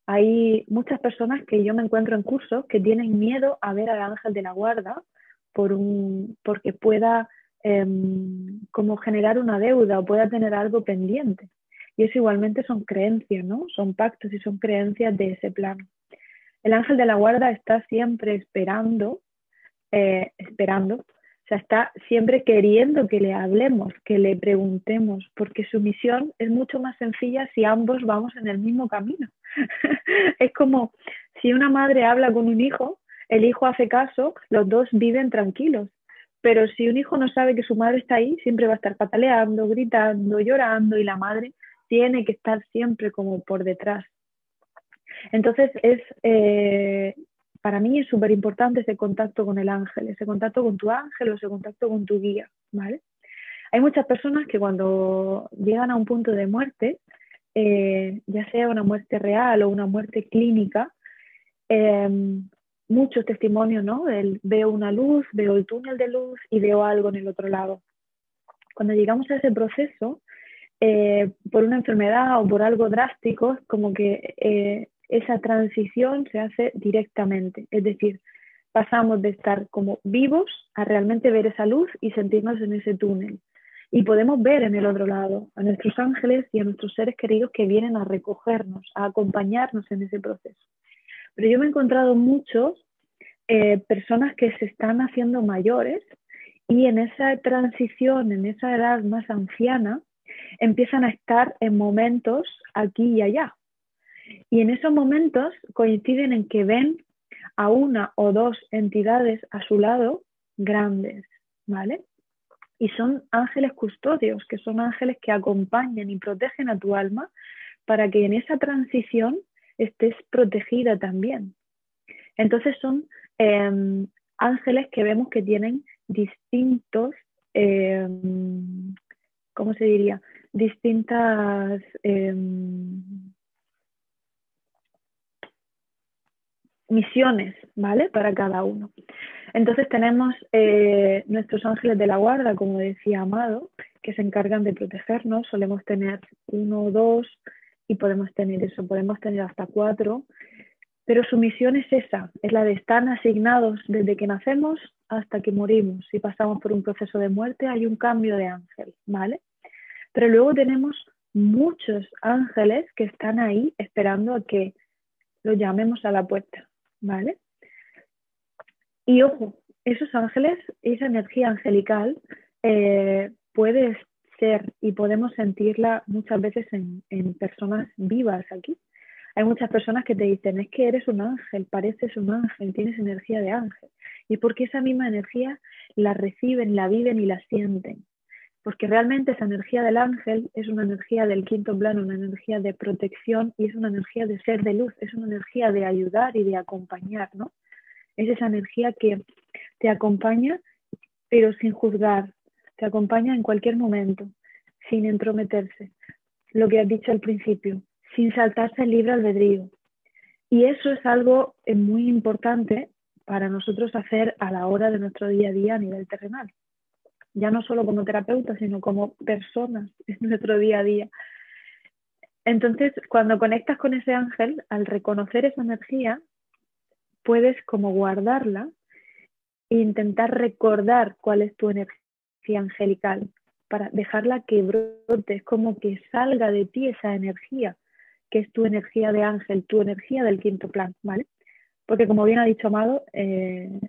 B: Hay muchas personas que yo me encuentro en cursos que tienen miedo a ver al ángel de la guarda por un, porque pueda em, como generar una deuda o pueda tener algo pendiente. Y eso igualmente son creencias, ¿no? Son pactos y son creencias de ese plano. El ángel de la guarda está siempre esperando, eh, esperando, o sea, está siempre queriendo que le hablemos, que le preguntemos, porque su misión es mucho más sencilla si ambos vamos en el mismo camino. <laughs> es como si una madre habla con un hijo, el hijo hace caso, los dos viven tranquilos. Pero si un hijo no sabe que su madre está ahí, siempre va a estar pataleando, gritando, llorando y la madre tiene que estar siempre como por detrás. Entonces es, eh, para mí es súper importante ese contacto con el ángel, ese contacto con tu ángel o ese contacto con tu guía, ¿vale? Hay muchas personas que cuando llegan a un punto de muerte, eh, ya sea una muerte real o una muerte clínica, eh, muchos testimonios, ¿no? veo una luz, veo el túnel de luz y veo algo en el otro lado. Cuando llegamos a ese proceso, eh, por una enfermedad o por algo drástico, como que eh, esa transición se hace directamente. Es decir, pasamos de estar como vivos a realmente ver esa luz y sentirnos en ese túnel. Y podemos ver en el otro lado a nuestros ángeles y a nuestros seres queridos que vienen a recogernos, a acompañarnos en ese proceso. Pero yo me he encontrado muchos eh, personas que se están haciendo mayores y en esa transición, en esa edad más anciana, empiezan a estar en momentos aquí y allá. Y en esos momentos coinciden en que ven a una o dos entidades a su lado grandes, ¿vale? Y son ángeles custodios, que son ángeles que acompañan y protegen a tu alma para que en esa transición estés protegida también. Entonces son em, ángeles que vemos que tienen distintos, em, ¿cómo se diría? Distintas em, misiones, ¿vale? Para cada uno. Entonces tenemos eh, nuestros ángeles de la guarda, como decía Amado, que se encargan de protegernos. Solemos tener uno o dos y podemos tener eso, podemos tener hasta cuatro, pero su misión es esa, es la de estar asignados desde que nacemos hasta que morimos. Si pasamos por un proceso de muerte, hay un cambio de ángel, ¿vale? Pero luego tenemos muchos ángeles que están ahí esperando a que lo llamemos a la puerta, ¿vale? Y ojo, esos ángeles, esa energía angelical eh, puede ser y podemos sentirla muchas veces en, personas vivas aquí. Hay muchas personas que te dicen, es que eres un ángel, pareces un ángel, tienes energía de ángel. Y porque esa misma energía la reciben, la viven y la sienten. Porque realmente esa energía del ángel es una energía del quinto plano, una energía de protección y es una energía de ser de luz, es una energía de ayudar y de acompañar, ¿no? Es esa energía que te acompaña, pero sin juzgar, te acompaña en cualquier momento, sin entrometerse. Lo que has dicho al principio, sin saltarse el libre albedrío. Y eso es algo eh, muy importante para nosotros hacer a la hora de nuestro día a día a nivel terrenal. Ya no solo como terapeutas, sino como personas en nuestro día a día. Entonces, cuando conectas con ese ángel, al reconocer esa energía, puedes como guardarla e intentar recordar cuál es tu energía angelical para dejarla que brote, es como que salga de ti esa energía, que es tu energía de ángel, tu energía del quinto plan, ¿vale? Porque como bien ha dicho Amado, eh,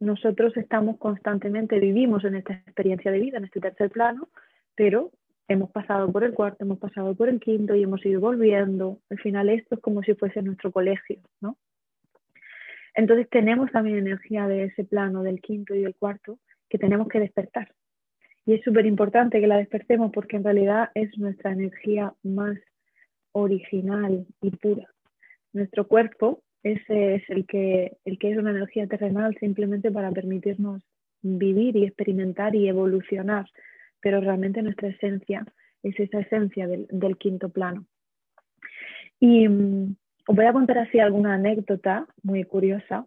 B: nosotros estamos constantemente, vivimos en esta experiencia de vida, en este tercer plano, pero hemos pasado por el cuarto, hemos pasado por el quinto y hemos ido volviendo. Al final esto es como si fuese nuestro colegio, ¿no? Entonces tenemos también energía de ese plano, del quinto y del cuarto, que tenemos que despertar. Y es súper importante que la despertemos porque en realidad es nuestra energía más original y pura. Nuestro cuerpo ese es el que, el que es una energía terrenal simplemente para permitirnos vivir y experimentar y evolucionar, pero realmente nuestra esencia es esa esencia del, quinto plano. Y um, os voy a contar así alguna anécdota muy curiosa.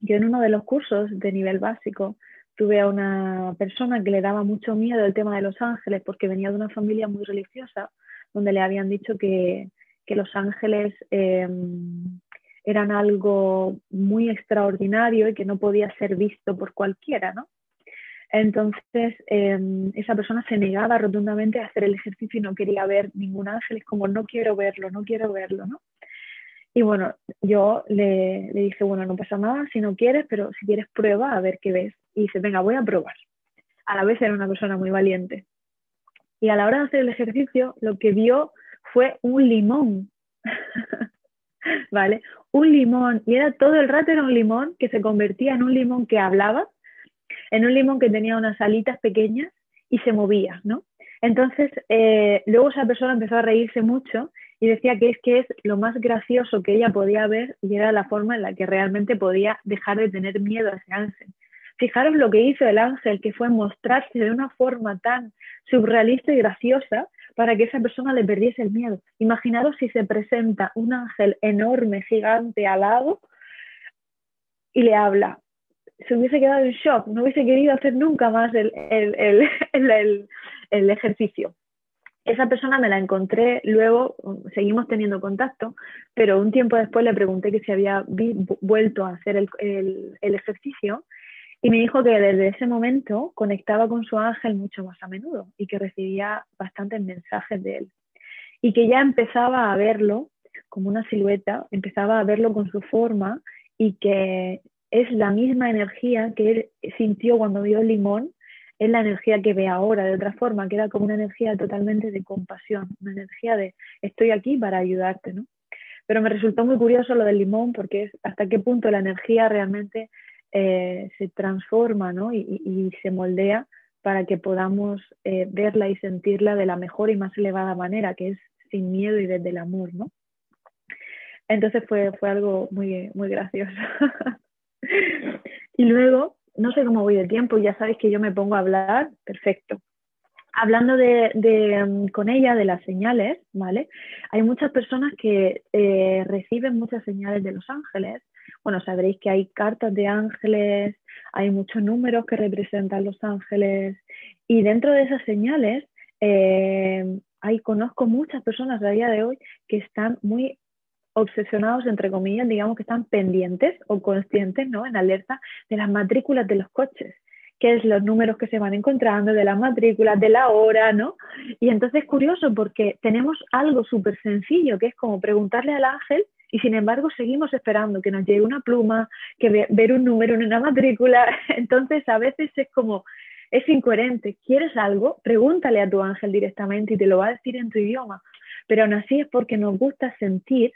B: Yo en uno de los cursos de nivel básico tuve a una persona que le daba mucho miedo el tema de los ángeles porque venía de una familia muy religiosa donde le habían dicho que, que los ángeles eh, eran algo muy extraordinario y que no podía ser visto por cualquiera, ¿no? Entonces, em, esa persona se negaba rotundamente a hacer el ejercicio y no quería ver ningún ángel, es como, no quiero verlo, no quiero verlo, ¿no? Y bueno, yo le, le, dije, bueno, no pasa nada si no quieres, pero si quieres prueba a ver qué ves. Y dice, venga, voy a probar. A la vez era una persona muy valiente. Y a la hora de hacer el ejercicio, lo que vio fue un limón. <laughs> ¿vale? Un limón, y era todo el rato era un limón que se convertía en un limón que hablaba, en un limón que tenía unas alitas pequeñas y se movía, ¿no? Entonces, eh, luego esa persona empezó a reírse mucho y decía que es que es lo más gracioso que ella podía ver y era la forma en la que realmente podía dejar de tener miedo a ese ángel. Fijaros lo que hizo el ángel, que fue mostrarse de una forma tan surrealista y graciosa para que esa persona le perdiese el miedo. Imaginaros si se presenta un ángel enorme, gigante, alado y le habla. Se hubiese quedado en shock, no hubiese querido hacer nunca más el, el <laughs> ejercicio. Esa persona me la encontré luego, seguimos teniendo contacto, pero un tiempo después le pregunté que si había vuelto a hacer el, ejercicio y me dijo que desde ese momento conectaba con su ángel mucho más a menudo y que recibía bastantes mensajes de él. Y que ya empezaba a verlo como una silueta, empezaba a verlo con su forma y que es la misma energía que él sintió cuando vio el limón, es la energía que ve ahora de otra forma, que era como una energía totalmente de compasión, una energía de estoy aquí para ayudarte, ¿no? Pero me resultó muy curioso lo del limón porque es hasta qué punto la energía realmente eh, se transforma y, se moldea para que podamos eh, verla y sentirla de la mejor y más elevada manera, que es sin miedo y desde el amor, ¿no? Entonces fue, fue algo muy, muy gracioso. <laughs> y luego, no sé cómo voy de tiempo, ya sabéis que yo me pongo a hablar, perfecto. Hablando de, mm, con ella de las señales, ¿vale? Hay muchas personas que eh, reciben muchas señales de los ángeles bueno, sabréis que hay cartas de ángeles, hay muchos números que representan los ángeles y dentro de esas señales eh, hay, conozco muchas personas a día de hoy que están muy obsesionados, entre comillas, digamos que están pendientes o conscientes, ¿no? En alerta de las matrículas de los coches que es los números que se van encontrando, de las matrículas, de la hora, ¿no? Y entonces es curioso porque tenemos algo súper sencillo, que es como preguntarle al ángel y sin embargo seguimos esperando que nos llegue una pluma, que ver un número en una matrícula. <laughs> Entonces a veces es como, es incoherente. ¿Quieres algo? Pregúntale a tu ángel directamente y te lo va a decir en tu idioma. Pero aún así es porque nos gusta sentir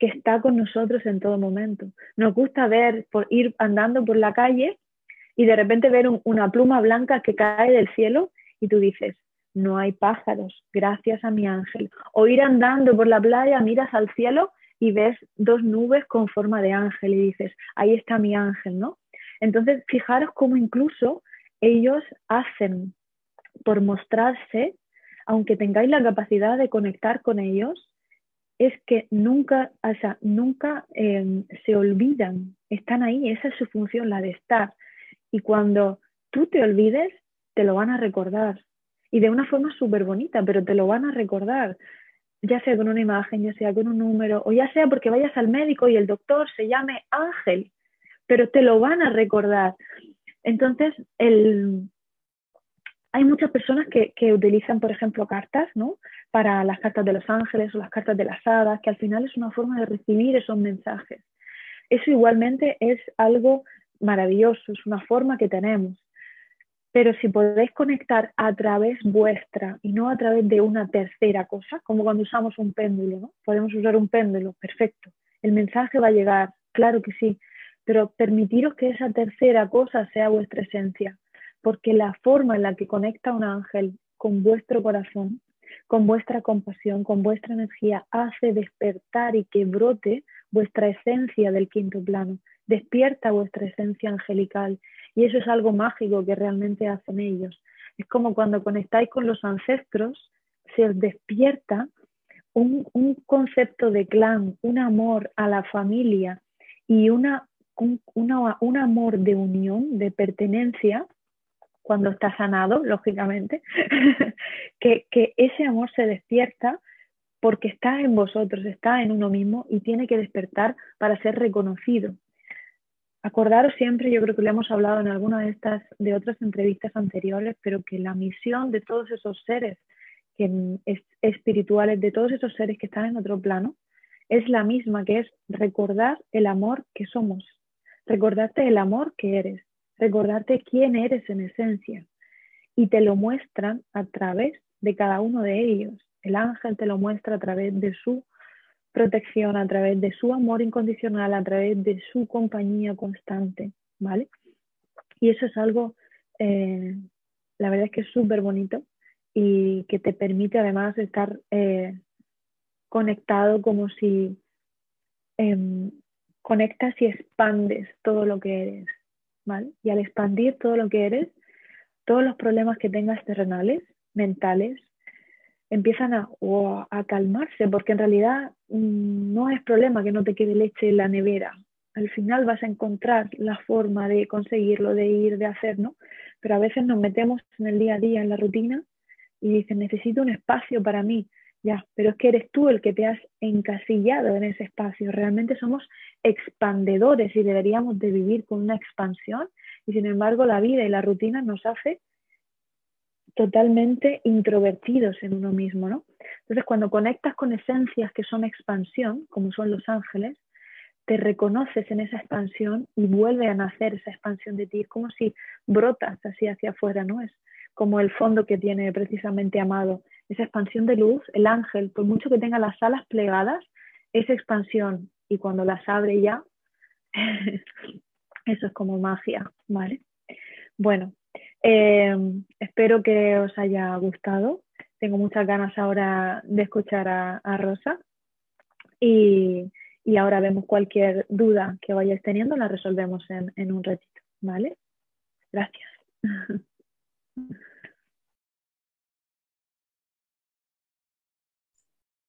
B: que está con nosotros en todo momento. Nos gusta ver, por ir andando por la calle y de repente ver una pluma blanca que cae del cielo y tú dices, no hay pájaros, gracias a mi ángel. O ir andando por la playa, miras al cielo y ves dos nubes con forma de ángel y dices, ahí está mi ángel, ¿no? Entonces, fijaros cómo incluso ellos hacen por mostrarse, aunque tengáis la capacidad de conectar con ellos, es que nunca, o sea, nunca em, se olvidan, están ahí, esa es su función, la de estar. Y cuando tú te olvides, te lo van a recordar. y de una forma súper bonita, pero te lo van a recordar, ya sea con una imagen, ya sea con un número, o ya sea porque vayas al médico y el doctor se llame Ángel, pero te lo van a recordar. Entonces, el, hay muchas personas que, que, utilizan, por ejemplo, cartas, ¿no? Para las cartas de los ángeles o las cartas de las hadas, que al final es una forma de recibir esos mensajes. Eso igualmente es algo maravilloso, es una forma que tenemos. Pero si podéis conectar a través vuestra y no a través de una tercera cosa, como cuando usamos un péndulo, ¿no? Podemos usar un péndulo, perfecto. El mensaje va a llegar, claro que sí, pero permitiros que esa tercera cosa sea vuestra esencia, porque la forma en la que conecta un ángel con vuestro corazón, con vuestra compasión, con vuestra energía, hace despertar y que brote vuestra esencia del quinto plano, despierta vuestra esencia angelical. Y eso es algo mágico que realmente hacen ellos. Es como cuando conectáis con los ancestros, se os despierta un, concepto de clan, un amor a la familia y una, un, un amor de unión, de pertenencia, cuando está sanado, lógicamente, <laughs> que, ese amor se despierta porque está en vosotros, está en uno mismo y tiene que despertar para ser reconocido. Acordaros siempre, yo creo que lo hemos hablado en alguna de estas, de otras entrevistas anteriores, pero que la misión de todos esos seres espirituales, de todos esos seres que están en otro plano, es la misma, que es recordar el amor que somos, recordarte el amor que eres, recordarte quién eres en esencia. Y te lo muestran a través de cada uno de ellos. El ángel te lo muestra a través de su protección, a través de su amor incondicional, a través de su compañía constante, ¿vale? Y eso es algo, eh, la verdad es que es súper bonito y que te permite además estar eh, conectado como si em, conectas y expandes todo lo que eres, Y al expandir todo lo que eres, todos los problemas que tengas terrenales, mentales, empiezan a, a calmarse, porque en realidad mm, no es problema que no te quede leche en la nevera. Al final vas a encontrar la forma de conseguirlo, de ir, de hacer, ¿no? Pero a veces nos metemos en el día a día, en la rutina, y dices, necesito un espacio para mí. Ya, pero es que eres tú el que te has encasillado en ese espacio. Realmente somos expandedores y deberíamos de vivir con una expansión y sin embargo la vida y la rutina nos hace totalmente introvertidos en uno mismo, ¿no? Entonces, cuando conectas con esencias que son expansión, como son los ángeles, te reconoces en esa expansión y vuelve a nacer esa expansión de ti. Es como si brotas así hacia afuera, ¿no? Es como el fondo que tiene precisamente Amado. Esa expansión de luz, el ángel, por mucho que tenga las alas plegadas, es expansión. Y cuando las abre ya, <laughs> eso es como magia, ¿vale? Bueno, eh, espero que os haya gustado. Tengo muchas ganas ahora de escuchar a, Rosa. Y, ahora vemos cualquier duda que vayáis teniendo, la resolvemos en, en un ratito. ¿Vale? Gracias. <laughs>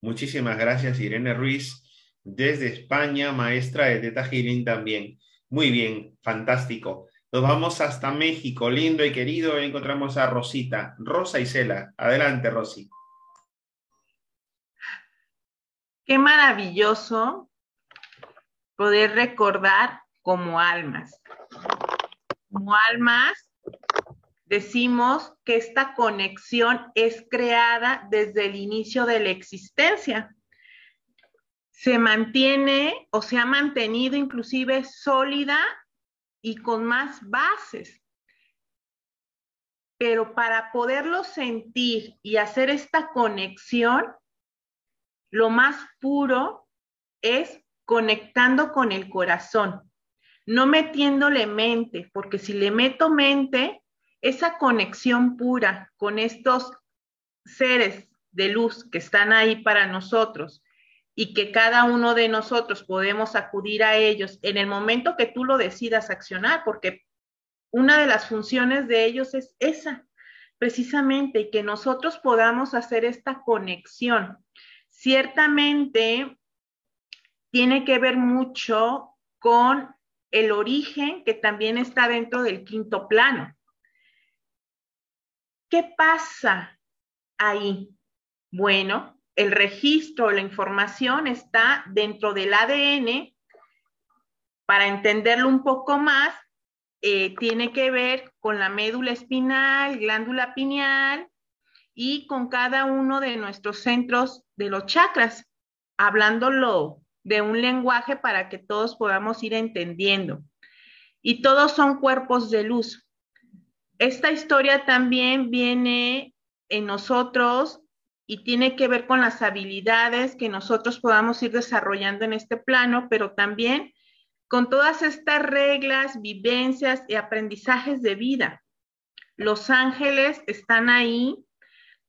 A: Muchísimas gracias, Irene Ruiz, desde España, maestra de Teta Healing también. Muy bien, fantástico. Nos vamos hasta México, lindo y querido. Encontramos a Rosita, Rosa Isela. Adelante, Rosy.
C: Qué maravilloso poder recordar como almas. Como almas, decimos que esta conexión es creada desde el inicio de la existencia. Se mantiene o se ha mantenido inclusive sólida y con más bases. Pero para poderlo sentir y hacer esta conexión, lo más puro es conectando con el corazón, no metiéndole mente, porque si le meto mente, esa conexión pura con estos seres de luz que están ahí para nosotros y que cada uno de nosotros podemos acudir a ellos en el momento que tú lo decidas accionar, porque una de las funciones de ellos es esa, precisamente, que nosotros podamos hacer esta conexión. Ciertamente tiene que ver mucho con el origen que también está dentro del quinto plano. ¿Qué pasa ahí? Bueno, el registro, la información está dentro del ADN. Para entenderlo un poco más, eh, tiene que ver con la médula espinal, glándula pineal y con cada uno de nuestros centros de los chakras, hablándolo de un lenguaje para que todos podamos ir entendiendo. Y todos son cuerpos de luz. Esta historia también viene en nosotros y tiene que ver con las habilidades que nosotros podamos ir desarrollando en este plano, pero también con todas estas reglas, vivencias y aprendizajes de vida. Los ángeles están ahí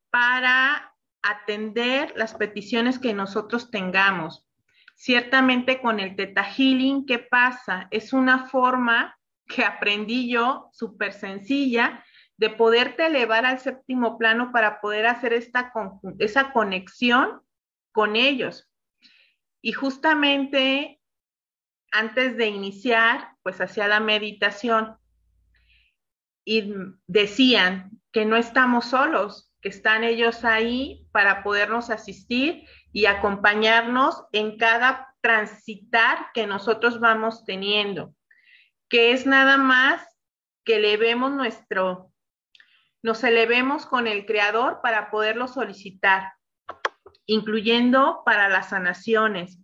C: para atender las peticiones que nosotros tengamos. Ciertamente con el Teta Healing, ¿qué pasa? Es una forma que aprendí yo, súper sencilla, de poderte elevar al séptimo plano para poder hacer esta esa conexión con ellos. Y justamente antes de iniciar, pues hacía la meditación y decían que no estamos solos, que están ellos ahí para podernos asistir y acompañarnos en cada transitar que nosotros vamos teniendo, que es nada más que elevemos nuestro, nos elevemos con el Creador para poderlo solicitar, incluyendo para las sanaciones,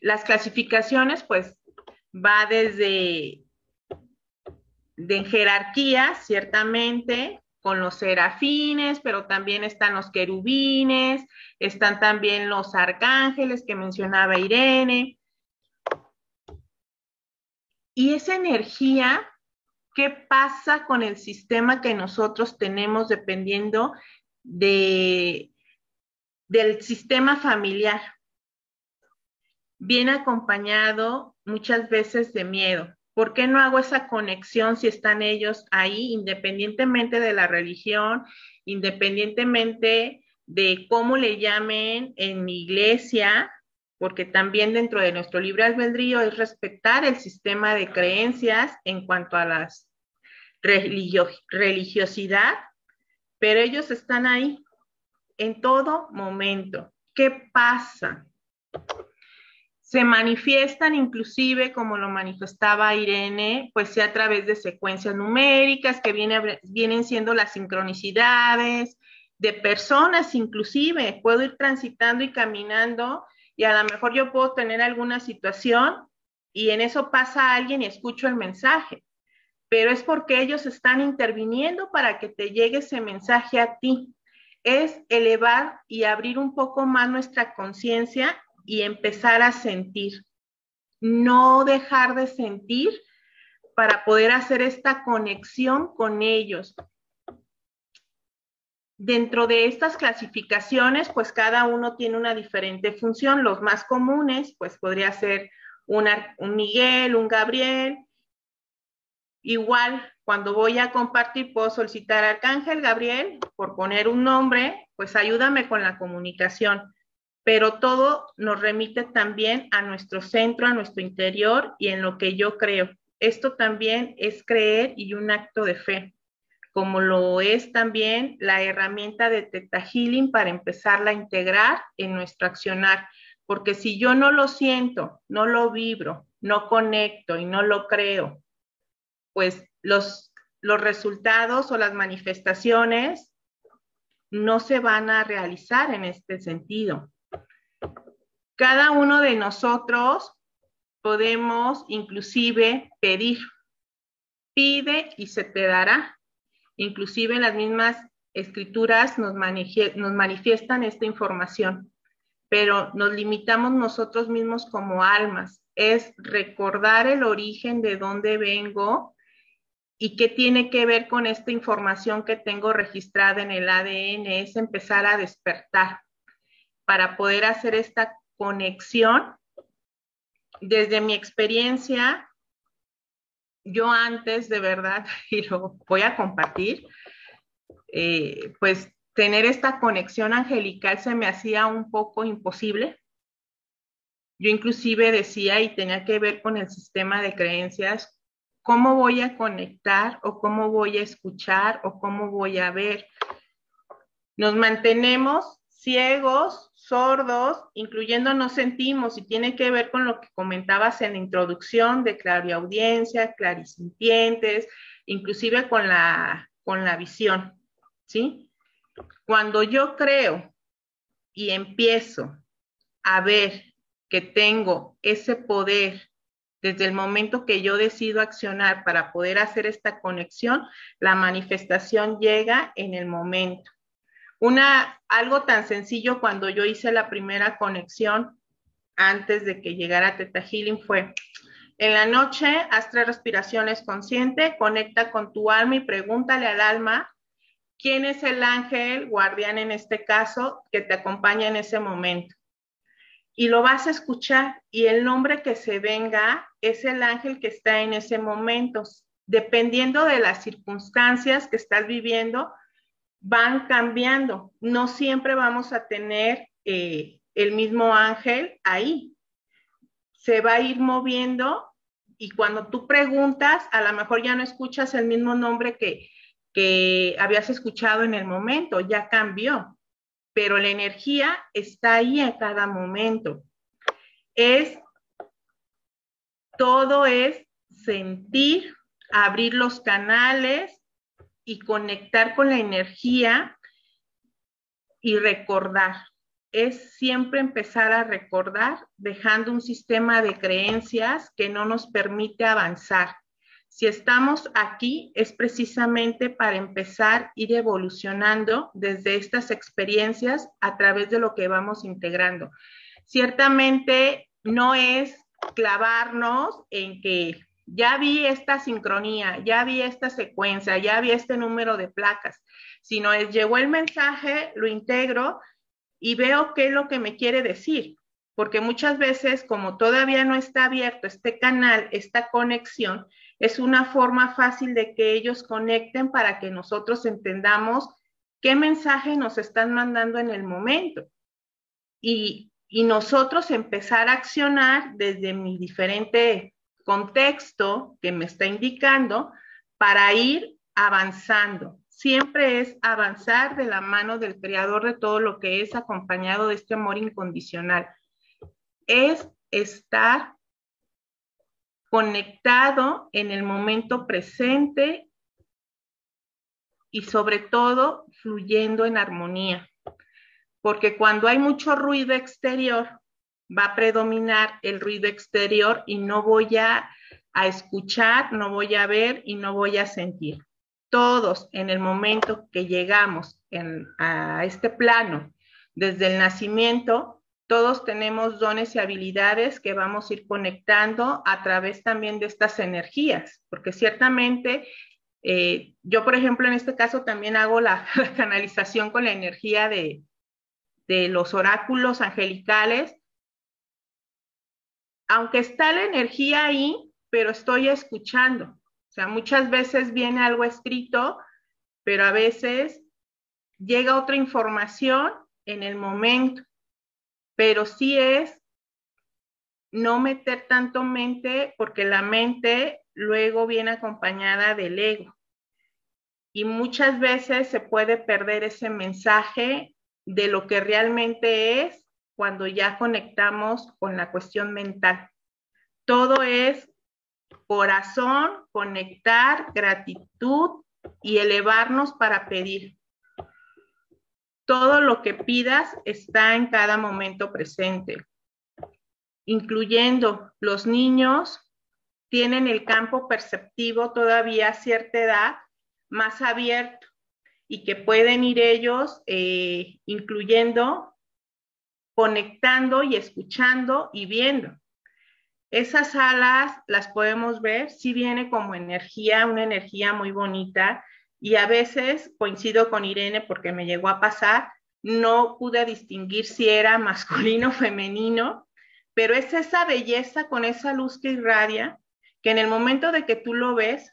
C: las clasificaciones, pues, va desde de jerarquía, ciertamente, con los serafines, pero también están los querubines, están también los arcángeles que mencionaba Irene. Y esa energía, ¿qué pasa con el sistema que nosotros tenemos dependiendo de, del sistema familiar? viene acompañado muchas veces de miedo. ¿Por qué no hago esa conexión si están ellos ahí, independientemente de la religión, independientemente de cómo le llamen en mi iglesia? Porque también dentro de nuestro libre albedrío es respetar el sistema de creencias en cuanto a la religiosidad, pero ellos están ahí en todo momento. ¿Qué pasa? se manifiestan inclusive, como lo manifestaba Irene, pues sea a través de secuencias numéricas que vienen siendo las sincronicidades, de personas inclusive. Puedo ir transitando y caminando y a lo mejor yo puedo tener alguna situación y en eso pasa alguien y escucho el mensaje, pero es porque ellos están interviniendo para que te llegue ese mensaje a ti. Es elevar y abrir un poco más nuestra conciencia y empezar a sentir. No dejar de sentir para poder hacer esta conexión con ellos. Dentro de estas clasificaciones, pues cada uno tiene una diferente función. Los más comunes, pues podría ser un Miguel, un Gabriel. Igual, cuando voy a compartir, puedo solicitar Arcángel Gabriel, por poner un nombre, pues ayúdame con la comunicación pero todo nos remite también a nuestro centro, a nuestro interior y en lo que yo creo. Esto también es creer y un acto de fe, como lo es también la herramienta de Teta Healing para empezarla a integrar en nuestro accionar. Porque si yo no lo siento, no lo vibro, no conecto y no lo creo, pues los, los resultados o las manifestaciones no se van a realizar en este sentido. Cada uno de nosotros podemos inclusive pedir. Pide y se te dará. Inclusive las mismas escrituras nos, manifiestan esta información, pero nos limitamos nosotros mismos como almas. Es recordar el origen de dónde vengo y qué tiene que ver con esta información que tengo registrada en el ADN, es empezar a despertar para poder hacer esta conexión. Desde mi experiencia, yo antes de verdad, <laughs> y lo voy a compartir, eh, pues tener esta conexión angelical se me hacía un poco imposible. Yo inclusive decía y tenía que ver con el sistema de creencias ¿cómo voy a conectar o cómo voy a escuchar o cómo voy a ver? Nos mantenemos ciegos, sordos, incluyendo no sentimos, y tiene que ver con lo que comentabas en la introducción de clariaudiencia, clarisintientes, inclusive con la, con la visión, ¿sí? Cuando yo creo y empiezo a ver que tengo ese poder desde el momento que yo decido accionar para poder hacer esta conexión, la manifestación llega en el momento. Algo tan sencillo cuando yo hice la primera conexión antes de que llegara Teta Healing fue, en la noche, haz tres respiraciones consciente, conecta con tu alma y pregúntale al alma quién es el ángel guardián en este caso que te acompaña en ese momento y lo vas a escuchar y el nombre que se venga es el ángel que está en ese momento. Dependiendo de las circunstancias que estás viviendo, van cambiando. No siempre vamos a tener eh, el mismo ángel ahí. Se va a ir moviendo y cuando tú preguntas, a lo mejor ya no escuchas el mismo nombre que, que habías escuchado en el momento, ya cambió pero la energía está ahí en cada momento. Es, todo es sentir, abrir los canales y conectar con la energía y recordar. Es siempre empezar a recordar dejando un sistema de creencias que no nos permite avanzar. Si estamos aquí es precisamente para empezar a ir evolucionando desde estas experiencias a través de lo que vamos integrando. Ciertamente no es clavarnos en que ya vi esta sincronía, ya vi esta secuencia, ya vi este número de placas, sino es llegó el mensaje, lo integro y veo qué es lo que me quiere decir, porque muchas veces como todavía no está abierto este canal, esta conexión, es una forma fácil de que ellos conecten para que nosotros entendamos qué mensaje nos están mandando en el momento. Y, nosotros empezar a accionar desde mi diferente contexto que me está indicando para ir avanzando. Siempre es avanzar de la mano del creador de todo lo que es acompañado de este amor incondicional. Es estar conectado en el momento presente y sobre todo fluyendo en armonía. Porque cuando hay mucho ruido exterior, va a predominar el ruido exterior y no voy a, escuchar, no voy a ver y no voy a sentir. Todos en el momento que llegamos a este plano, desde el nacimiento, todos tenemos dones y habilidades que vamos a ir conectando a través también de estas energías, porque ciertamente eh, yo, por ejemplo, en este caso también hago la, <laughs> canalización con la energía de, de los oráculos angelicales. Aunque está la energía ahí, pero estoy escuchando. O sea, muchas veces viene algo escrito, pero a veces llega otra información en el momento pero sí es no meter tanto mente porque la mente luego viene acompañada del ego. Y muchas veces se puede perder ese mensaje de lo que realmente es cuando ya conectamos con la cuestión mental. Todo es corazón, conectar, gratitud y elevarnos para pedir todo lo que pidas está en cada momento presente, incluyendo los niños tienen el campo perceptivo todavía a cierta edad más abierto y que pueden ir ellos eh, incluyendo, conectando y escuchando y viendo. Esas alas las podemos ver, si viene como energía, una energía muy bonita, y a veces coincido con Irene porque me llegó a pasar, no pude distinguir si era <laughs> masculino o femenino, pero es esa belleza con esa luz que irradia, que en el momento de que tú lo ves,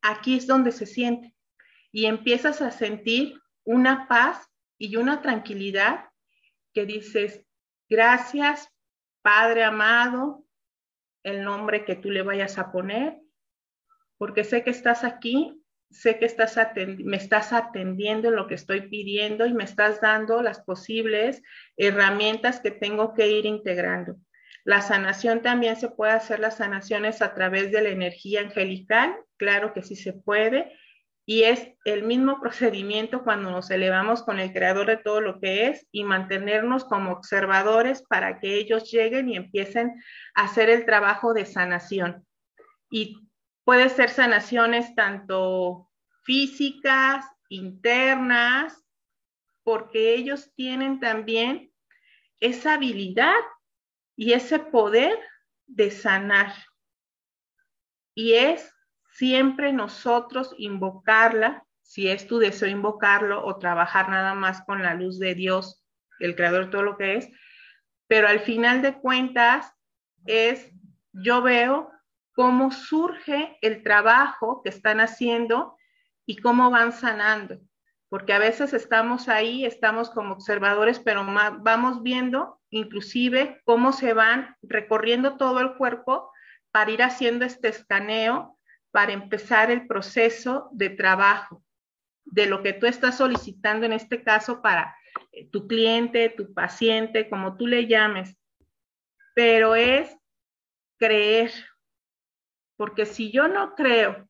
C: aquí es donde se siente y empiezas a sentir una paz y una tranquilidad que dices, gracias, Padre amado, el nombre que tú le vayas a poner, porque sé que estás aquí, sé que estás me estás atendiendo en lo que estoy pidiendo y me estás dando las posibles herramientas que tengo que ir integrando. La sanación también se puede hacer las sanaciones a través de la energía angelical, claro que sí se puede, y es el mismo <laughs> procedimiento cuando nos elevamos con el creador de todo lo que es y mantenernos como observadores para que ellos lleguen y empiecen a hacer el trabajo de sanación. Y puede ser sanaciones tanto físicas, internas, porque ellos tienen también esa habilidad y ese poder de sanar. Y es siempre nosotros invocarla, si es tu deseo invocarlo o trabajar nada más con la luz de Dios, el creador todo lo que es, pero al final de cuentas es, yo veo cómo surge el trabajo que están haciendo y cómo van sanando, porque a veces estamos ahí, estamos como observadores, pero vamos viendo inclusive cómo se van recorriendo todo el cuerpo para ir haciendo este escaneo para empezar el proceso de trabajo de lo que tú estás solicitando en este caso para eh, tu cliente, tu paciente, como tú le llames. Pero es creer, porque si yo no creo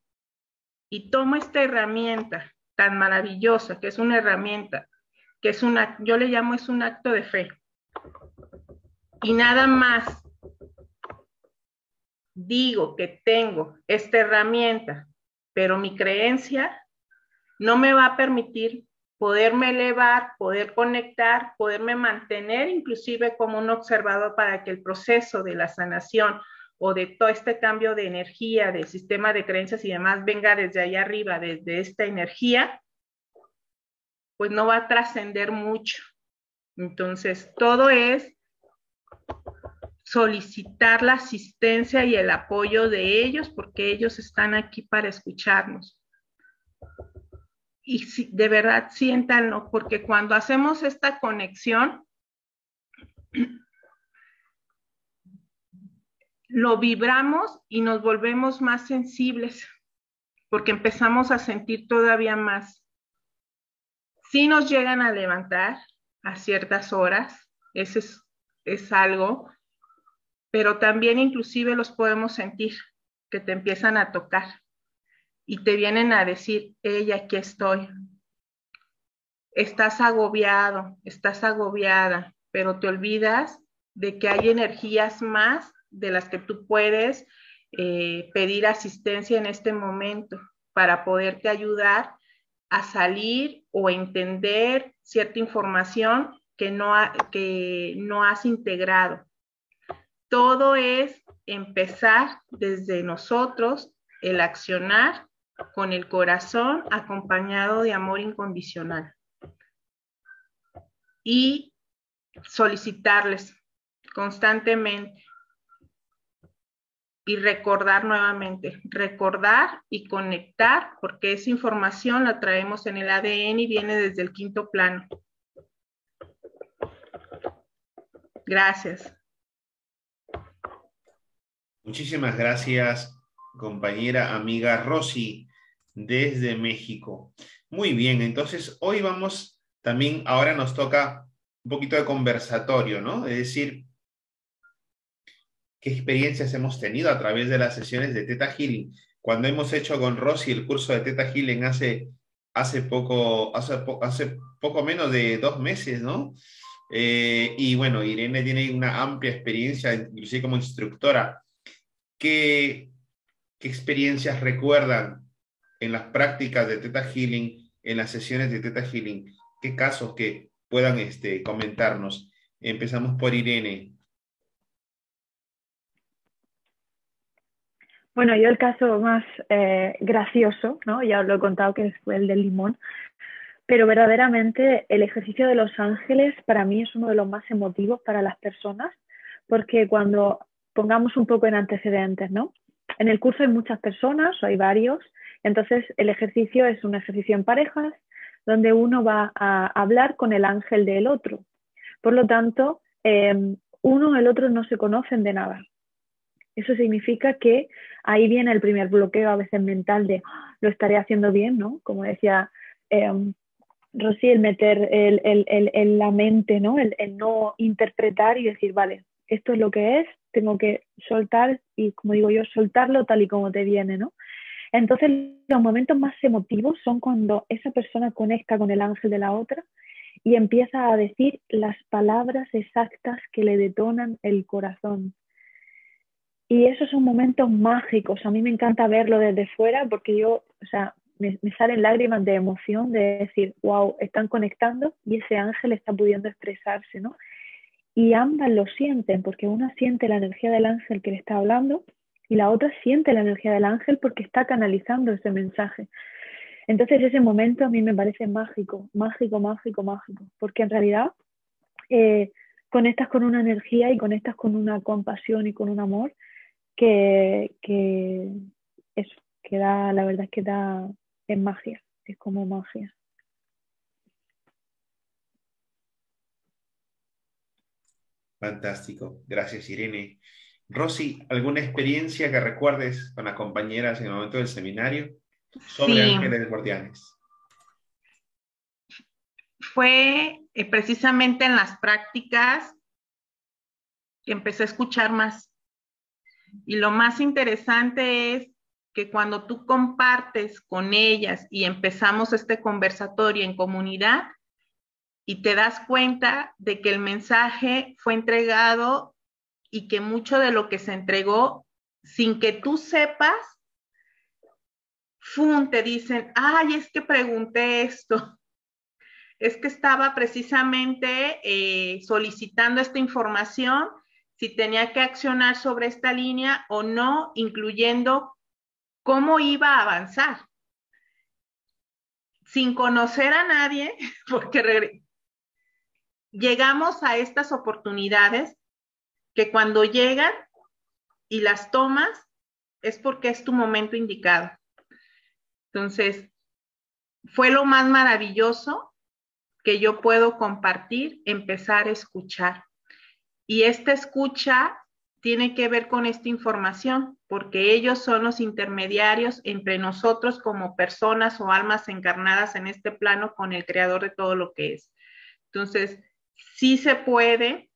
C: y tomo esta herramienta tan maravillosa, que es una herramienta, que es una, yo le llamo es un acto de fe, y nada más digo que tengo esta herramienta, pero mi creencia no me va a permitir poderme elevar, poder conectar, poderme mantener inclusive como un observador para que el proceso de la sanación o de todo este cambio de energía, del sistema de creencias y demás venga desde allá arriba, desde esta energía, pues no va a trascender mucho. Entonces, todo es solicitar la asistencia y el apoyo de ellos porque ellos están aquí para escucharnos. Y si, de verdad siéntanlo, porque cuando hacemos esta conexión, <clears throat> lo vibramos y nos volvemos más sensibles, porque empezamos a sentir todavía más. Si nos llegan a levantar a ciertas horas, ese es, es algo, pero también inclusive los podemos sentir, que te empiezan a tocar y te vienen a decir, ella, aquí estoy. Estás agobiado, estás agobiada, pero te olvidas de que hay energías más de las que tú puedes eh, pedir asistencia en este momento para poderte ayudar a salir o entender cierta información que no, que no has integrado todo es empezar desde nosotros el accionar con el corazón acompañado de amor incondicional y solicitarles constantemente y recordar nuevamente, recordar y conectar, porque esa información la traemos en el ADN y viene desde el quinto plano. Gracias.
A: Muchísimas gracias, compañera amiga Rosy, desde México. Muy bien, entonces hoy vamos también, ahora nos toca un poquito de conversatorio, ¿no? Es decir, qué experiencias hemos tenido a través de las sesiones de Teta Healing. Cuando hemos hecho con Rosy el curso de Teta Healing hace, hace, poco, hace, poco menos de dos meses, ¿no? Eh, y bueno, Irene tiene una amplia experiencia, inclusive como instructora ¿Qué, experiencias recuerdan en las prácticas de Teta Healing, en las sesiones de Teta Healing? ¿Qué casos que puedan este, comentarnos? Empezamos por Irene.
B: Bueno, yo el caso más eh, gracioso, ¿no? ya os lo he contado que fue el del limón, pero verdaderamente el ejercicio de los ángeles para mí es uno de los más emotivos para las personas, porque cuando pongamos un poco en antecedentes, ¿no? En el curso hay muchas personas, hay varios, entonces el ejercicio es un ejercicio en parejas donde uno va a hablar con el ángel del otro. Por lo tanto, em, uno y el otro no se conocen de nada. Eso significa que ahí viene el primer bloqueo a veces mental de ah, lo estaré haciendo bien, ¿no? Como decía eh, Rosy, el meter el, el, el, la mente, ¿no? El, no interpretar y decir, vale, esto es lo que es, tengo que soltar y, como digo yo, soltarlo tal y como te viene, ¿no? Entonces, los momentos más emotivos son cuando esa persona conecta con el ángel de la otra y empieza a decir las palabras exactas que le detonan el corazón. Y esos son momentos mágicos. A mí me encanta verlo desde fuera porque yo, o sea, me, salen lágrimas de emoción de decir, wow, están conectando y ese ángel está pudiendo expresarse, ¿no? Y ambas lo sienten porque una siente la energía del ángel que le está hablando y la otra siente la energía del ángel porque está canalizando ese mensaje. Entonces ese momento a mí me parece mágico, mágico, mágico, mágico, porque en realidad eh, conectas con una energía y conectas con una compasión y con un amor que, que eso, que da, la verdad es que da, es magia, es como magia.
A: Fantástico, gracias Irene. Rosy, ¿alguna experiencia que recuerdes con las compañeras en el momento del seminario sobre ángeles guardianes?
C: Fue eh, precisamente en las prácticas que empecé a escuchar más. Y lo más interesante es que cuando tú compartes con ellas y empezamos este conversatorio en comunidad y te das cuenta de que el mensaje fue entregado y que mucho de lo que se entregó, sin que tú sepas, te dicen, ay, es que pregunté esto, <laughs> es que estaba precisamente eh, solicitando esta información, si tenía que accionar sobre esta línea o no, incluyendo cómo iba a avanzar. Sin conocer a nadie, <laughs> porque llegamos a estas oportunidades que cuando llegan y las tomas es porque es tu momento indicado. Entonces, fue lo más maravilloso que yo puedo compartir, empezar a escuchar. Y esta escucha tiene que ver con esta información, porque ellos son los intermediarios entre nosotros como personas o almas encarnadas en este plano con el creador de todo lo que es. Entonces, sí se puede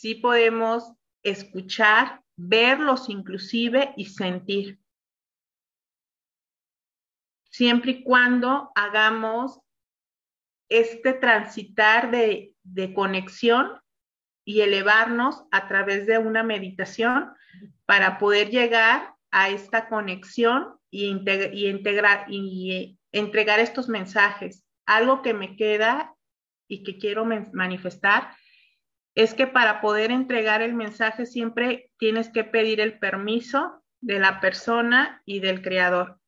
C: sí podemos escuchar, verlos inclusive y sentir. Siempre y cuando hagamos este transitar de, de y elevarnos a través de una meditación para poder llegar a esta conexión y, y, integrar, y entregar estos mensajes. Algo que me queda y que quiero manifestar es que para poder entregar el mensaje siempre tienes que pedir el permiso de la persona y del creador,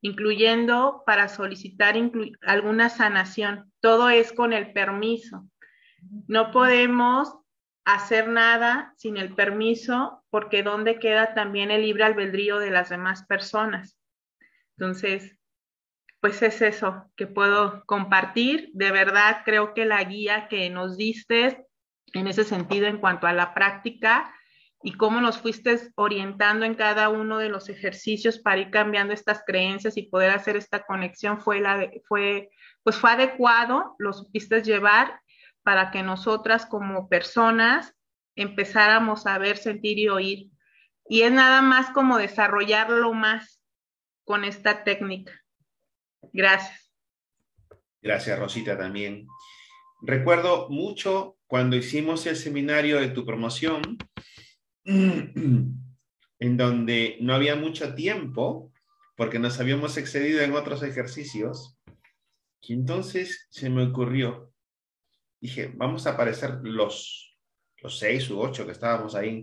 C: incluyendo para solicitar alguna sanación. Todo es con el permiso. No podemos hacer nada sin el permiso porque ¿dónde queda también el libre albedrío de las demás personas? Entonces, pues es eso que puedo compartir. De verdad, creo que la guía que nos diste en ese sentido en cuanto a la práctica y cómo nos fuiste orientando en cada uno de los ejercicios para ir cambiando estas creencias y poder hacer esta conexión fue la fue pues fue adecuado, lo supiste llevar para que nosotras como personas empezáramos a ver, sentir y oír. Y es nada más como desarrollarlo más con esta técnica. Gracias.
A: Gracias, Rosita, también. Recuerdo mucho cuando hicimos el seminario de tu promoción, <clears throat> en donde no había mucho tiempo, porque nos habíamos excedido en otros ejercicios, y entonces se me ocurrió, dije, vamos a aparecer los, los seis u ocho que estábamos ahí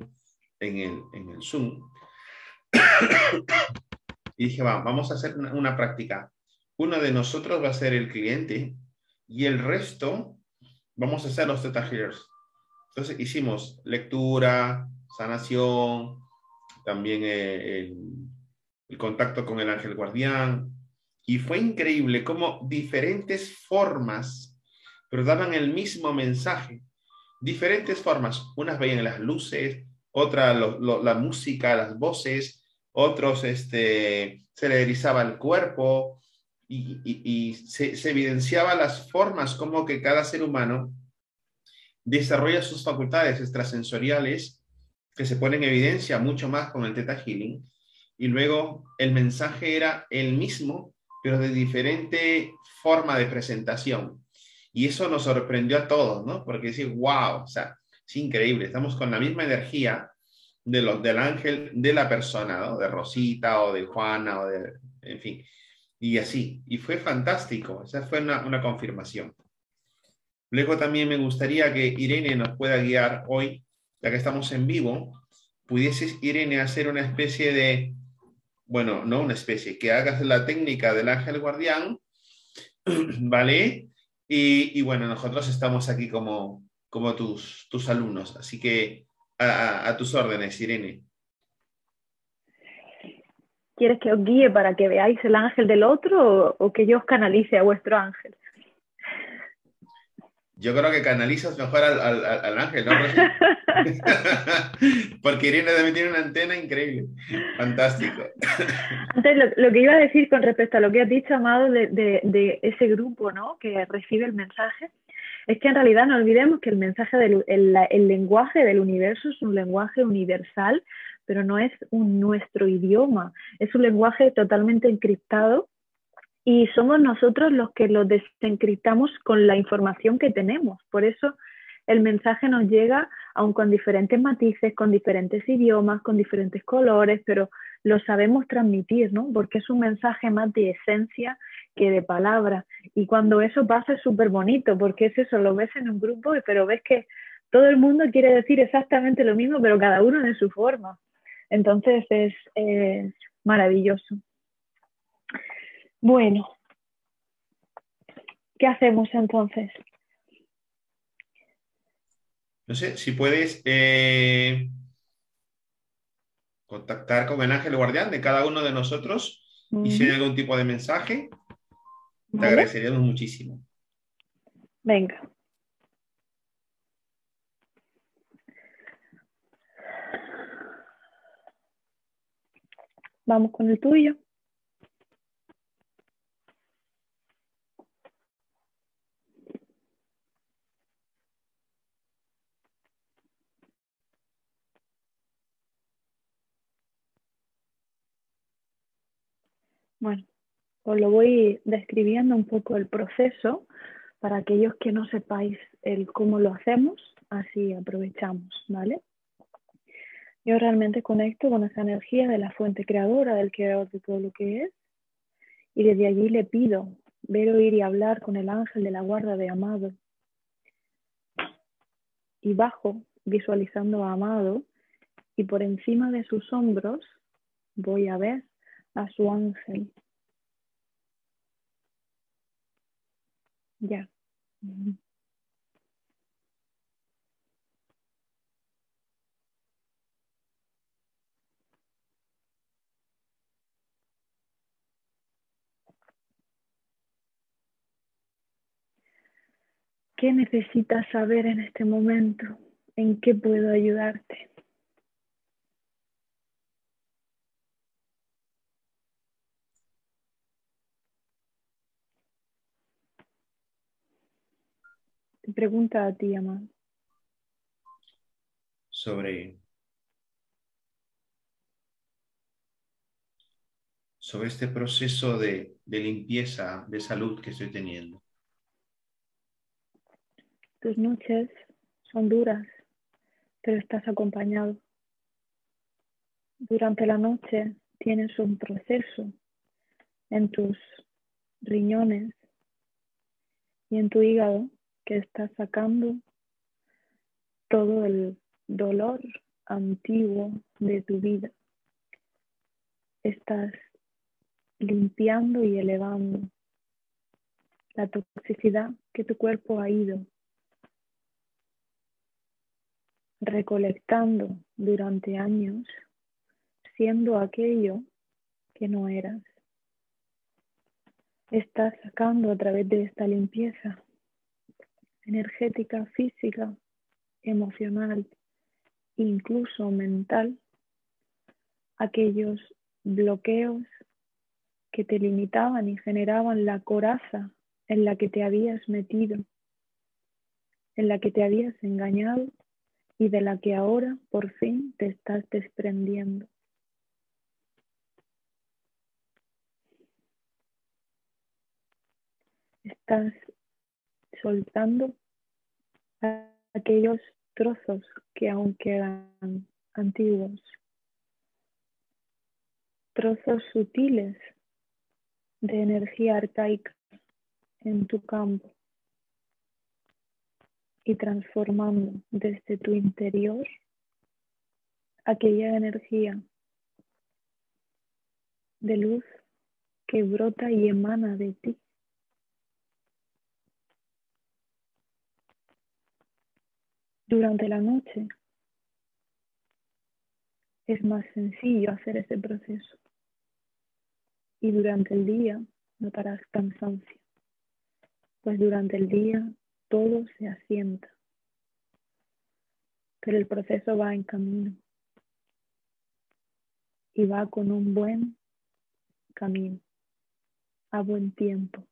A: en el, en el Zoom. <coughs> y dije, va, vamos a hacer una práctica. Uno de nosotros va a ser el cliente y el resto vamos a hacer los Theta Healers. Entonces hicimos lectura, sanación, también eh, el, el, contacto con el ángel guardián. Y fue increíble cómo diferentes formas, pero daban el mismo mensaje. Diferentes formas. Unas veían las luces, otras la música, las voces, otros este, se le erizaba el cuerpo y, se, se evidenciaba las formas como que cada ser humano desarrolla sus facultades extrasensoriales que se ponen en evidencia mucho más con el Theta Healing. Y luego el mensaje era el mismo, pero de diferente forma de presentación. Y eso nos sorprendió a todos, ¿no? Porque decir, wow, o sea, es increíble, estamos con la misma energía de los, del ángel de la persona. De Rosita o de Juana o de, en fin, y así. Y fue fantástico, esa fue una, una confirmación. Luego también me gustaría que Irene nos pueda guiar hoy, ya que estamos en vivo, pudieses, Irene, hacer una especie de, bueno, no una especie, que hagas la técnica del ángel guardián, <clears throat> ¿vale? Y, bueno, nosotros estamos aquí como, como tus, tus alumnos, así que a, tus órdenes, Irene.
B: ¿Quieres que os guíe para que veáis el ángel del otro o, que yo os canalice a vuestro ángel?
A: Yo creo que canalizas mejor al, ángel, ¿no? <laughs> Porque Irene también tiene una antena increíble. Fantástico.
B: Antes, lo, que iba a decir con respecto a lo que has dicho, Amado, de, de, ese grupo ¿no? que recibe el mensaje, es que en realidad no olvidemos que el mensaje del el, lenguaje del universo es un lenguaje universal, pero no es un, nuestro idioma, es un lenguaje totalmente encriptado y somos nosotros los que lo desencriptamos con la información que tenemos. Por eso el mensaje nos llega aun con diferentes matices, con diferentes idiomas, con diferentes colores, pero lo sabemos transmitir, ¿no? Porque es un mensaje más de esencia que de palabra. Y cuando eso pasa es súper bonito, porque es eso, lo ves en un grupo, pero ves que todo el mundo quiere decir exactamente lo mismo, pero cada uno de su forma. Entonces es, maravilloso. Bueno, ¿qué hacemos entonces?
A: No sé, si puedes eh, contactar con el ángel guardián de cada uno de nosotros y si hay algún tipo de mensaje, te agradeceríamos muchísimo.
B: Venga. Vamos con el tuyo. Bueno, os lo voy describiendo un poco el proceso para aquellos que no sepáis el cómo lo hacemos, así aprovechamos, ¿vale? Yo realmente conecto con esa energía de la fuente creadora, del creador de todo lo que es, y desde allí le pido ver, oír y hablar con el ángel de la guarda de Amado. Y bajo visualizando a Amado y por encima de sus hombros voy a ver a su ángel. Ya. ¿Qué necesitas saber en este momento? ¿En qué puedo ayudarte? pregunta a ti, Amado.
A: Sobre, sobre este proceso de, de limpieza de salud que estoy teniendo.
B: Tus noches son duras, pero estás acompañado. Durante la noche tienes un proceso en tus riñones y en tu hígado que está sacando todo el dolor antiguo de tu vida. Estás limpiando y elevando la toxicidad que tu cuerpo ha ido recolectando durante años, siendo aquello que no eras. Estás sacando a través de esta limpieza energética, física, emocional, incluso mental, aquellos bloqueos que te limitaban y generaban la coraza en la que te habías metido, en la que te habías engañado y de la que ahora por fin te estás desprendiendo. Estás soltando aquellos trozos que aún quedan antiguos, trozos sutiles de energía arcaica en tu campo y transformando desde tu interior aquella energía de luz que brota y emana de ti. Durante la noche es más sencillo hacer ese proceso y durante el día notarás cansancio, pues durante el día todo se asienta, pero el proceso va en camino y va con un buen camino, a buen tiempo.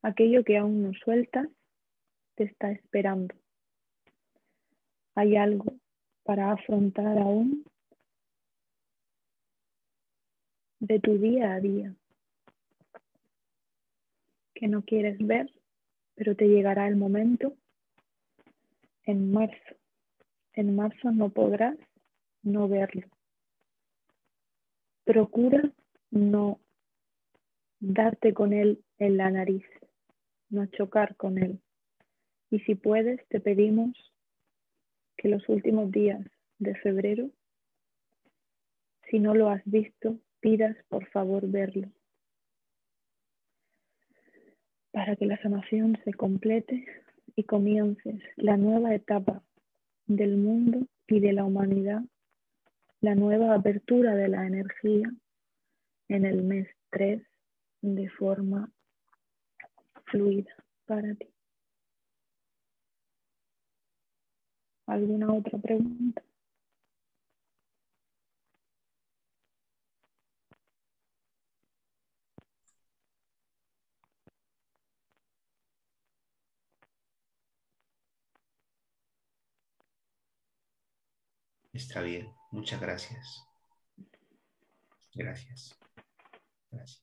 B: Aquello que aún no sueltas te está esperando. Hay algo para afrontar aún de tu día a día que no quieres ver, pero te llegará el momento en marzo. En marzo no podrás no verlo. Procura no darte con él en la nariz, no chocar con él. Y si puedes, te pedimos que los últimos días de febrero, si no lo has visto, pidas por favor verlo. Para que la sanación se complete y comiences la nueva etapa del mundo y de la humanidad, la nueva apertura de la energía en el mes 3 de forma fluida para ti. ¿Alguna otra pregunta?
A: Está bien, muchas gracias. Gracias. Gracias.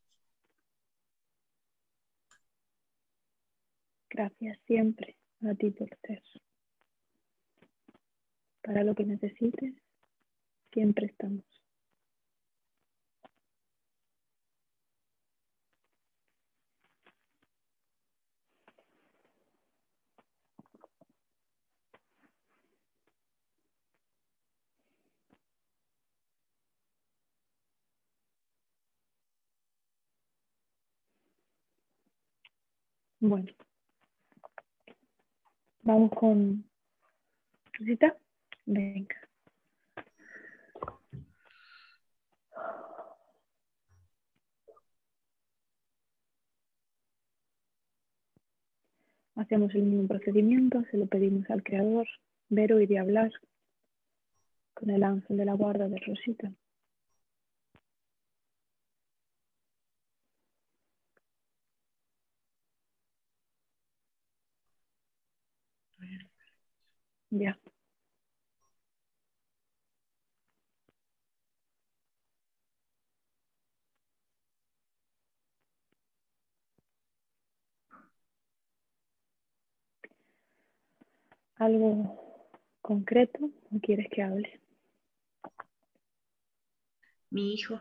B: Gracias siempre a ti por ser para lo que necesites, siempre estamos. Bueno, vamos con Rosita. Venga. Hacemos el mismo procedimiento, se lo pedimos al creador, Vero y de hablar con el ángel de la guarda de Rosita. Ya. Algo concreto o quieres que hable?
C: Mi hijo.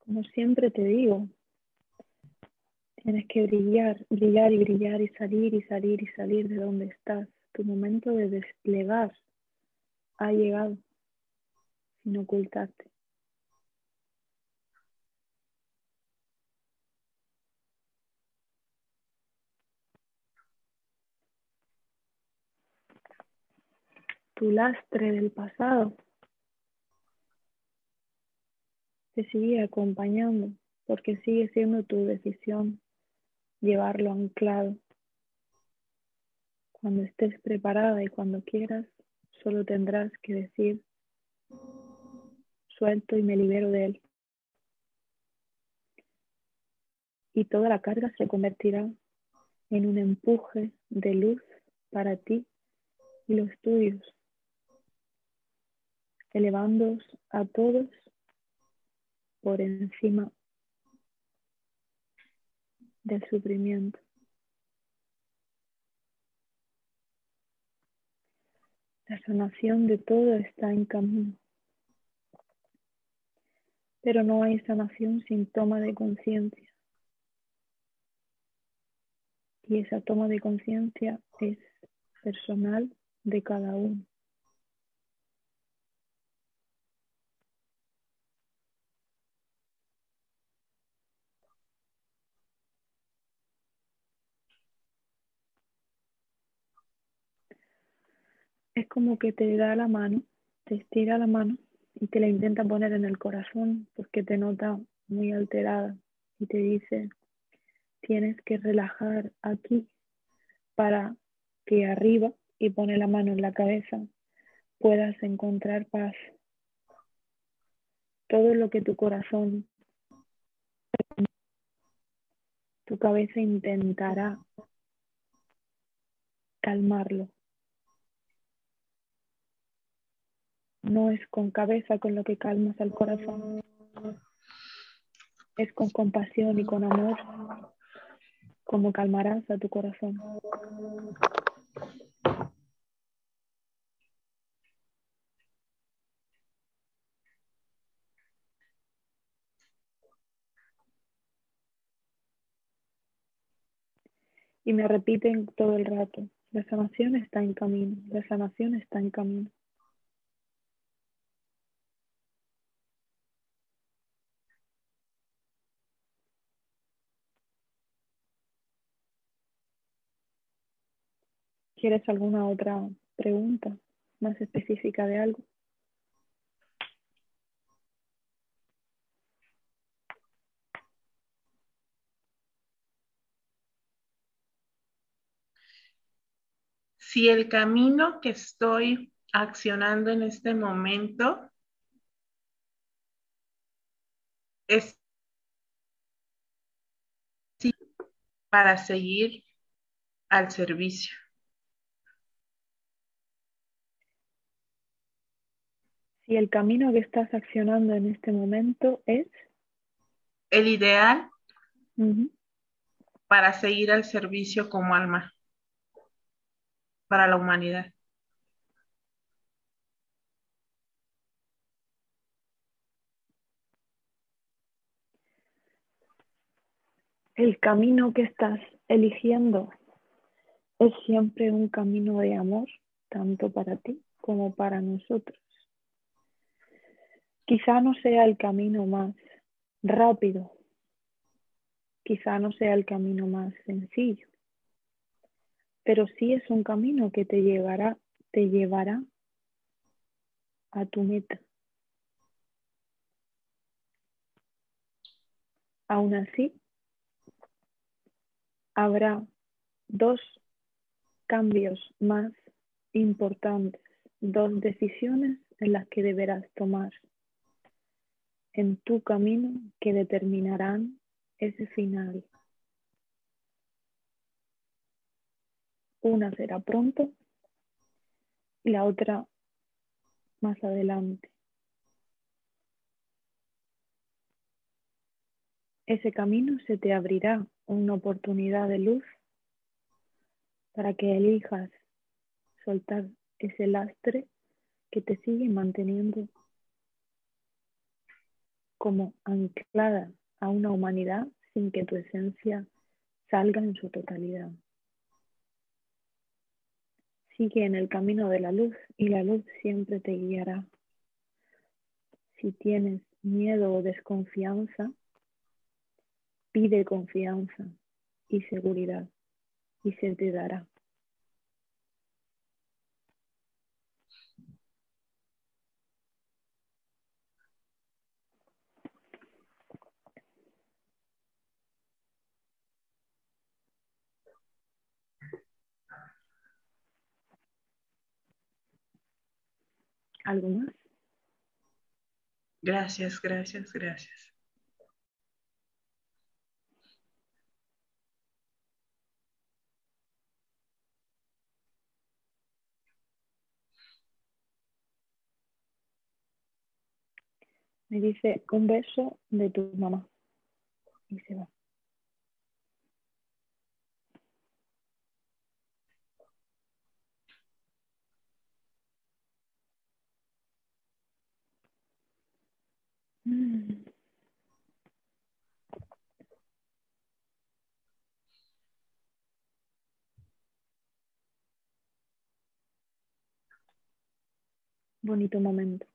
B: Como siempre te digo, tienes que brillar, brillar y brillar y salir y salir y salir de donde estás. Tu momento de desplegar ha llegado sin ocultarte. tu lastre del pasado te sigue acompañando porque sigue siendo tu decisión llevarlo anclado. Cuando estés preparada y cuando quieras, solo tendrás que decir, y me libero de él. Y toda la carga se convertirá en un empuje de luz para ti y los tuyos, elevándoos a todos por encima del sufrimiento. La sanación de todo está en camino. Pero no hay sanación sin toma de conciencia. Y esa toma de conciencia es personal de cada uno. es como que te da la mano, te estira la mano y te la intenta poner en el corazón porque te nota muy alterada y te dice, tienes que relajar aquí para que arriba y pone la mano en la cabeza puedas encontrar paz. Todo lo que tu corazón, tu cabeza intentará calmarlo. No es con cabeza con lo que calmas al corazón. Es con compasión y con amor como calmarás a tu corazón. Y me repiten todo el rato, la sanación está en camino, la sanación está en camino. ¿Quieres alguna otra pregunta más específica de algo?
C: Si el camino que estoy accionando en este momento es para seguir al servicio.
B: Si el camino que estás accionando en este momento es
C: el ideal para seguir al servicio como alma para la humanidad.
B: El camino que estás eligiendo es siempre un camino de amor, tanto para ti como para nosotros. Quizá no sea el camino más rápido, quizá no sea el camino más sencillo, pero sí es un camino que te llevará, te llevará a tu meta. Aún así, habrá dos cambios más importantes, dos decisiones en las que deberás tomar en tu camino que determinarán ese final. Una será pronto y la otra más adelante. Ese camino se te abrirá una oportunidad de luz para que elijas soltar ese lastre que te sigue manteniendo como anclada a una humanidad sin que tu esencia salga en su totalidad. Sigue en el camino de la luz y la luz siempre te guiará. Si tienes miedo o desconfianza, pide confianza y seguridad y se te dará. ¿Algo más?
C: Gracias, gracias, gracias.
B: Me dice un beso de tu mamá. Y se va. Bonito momento.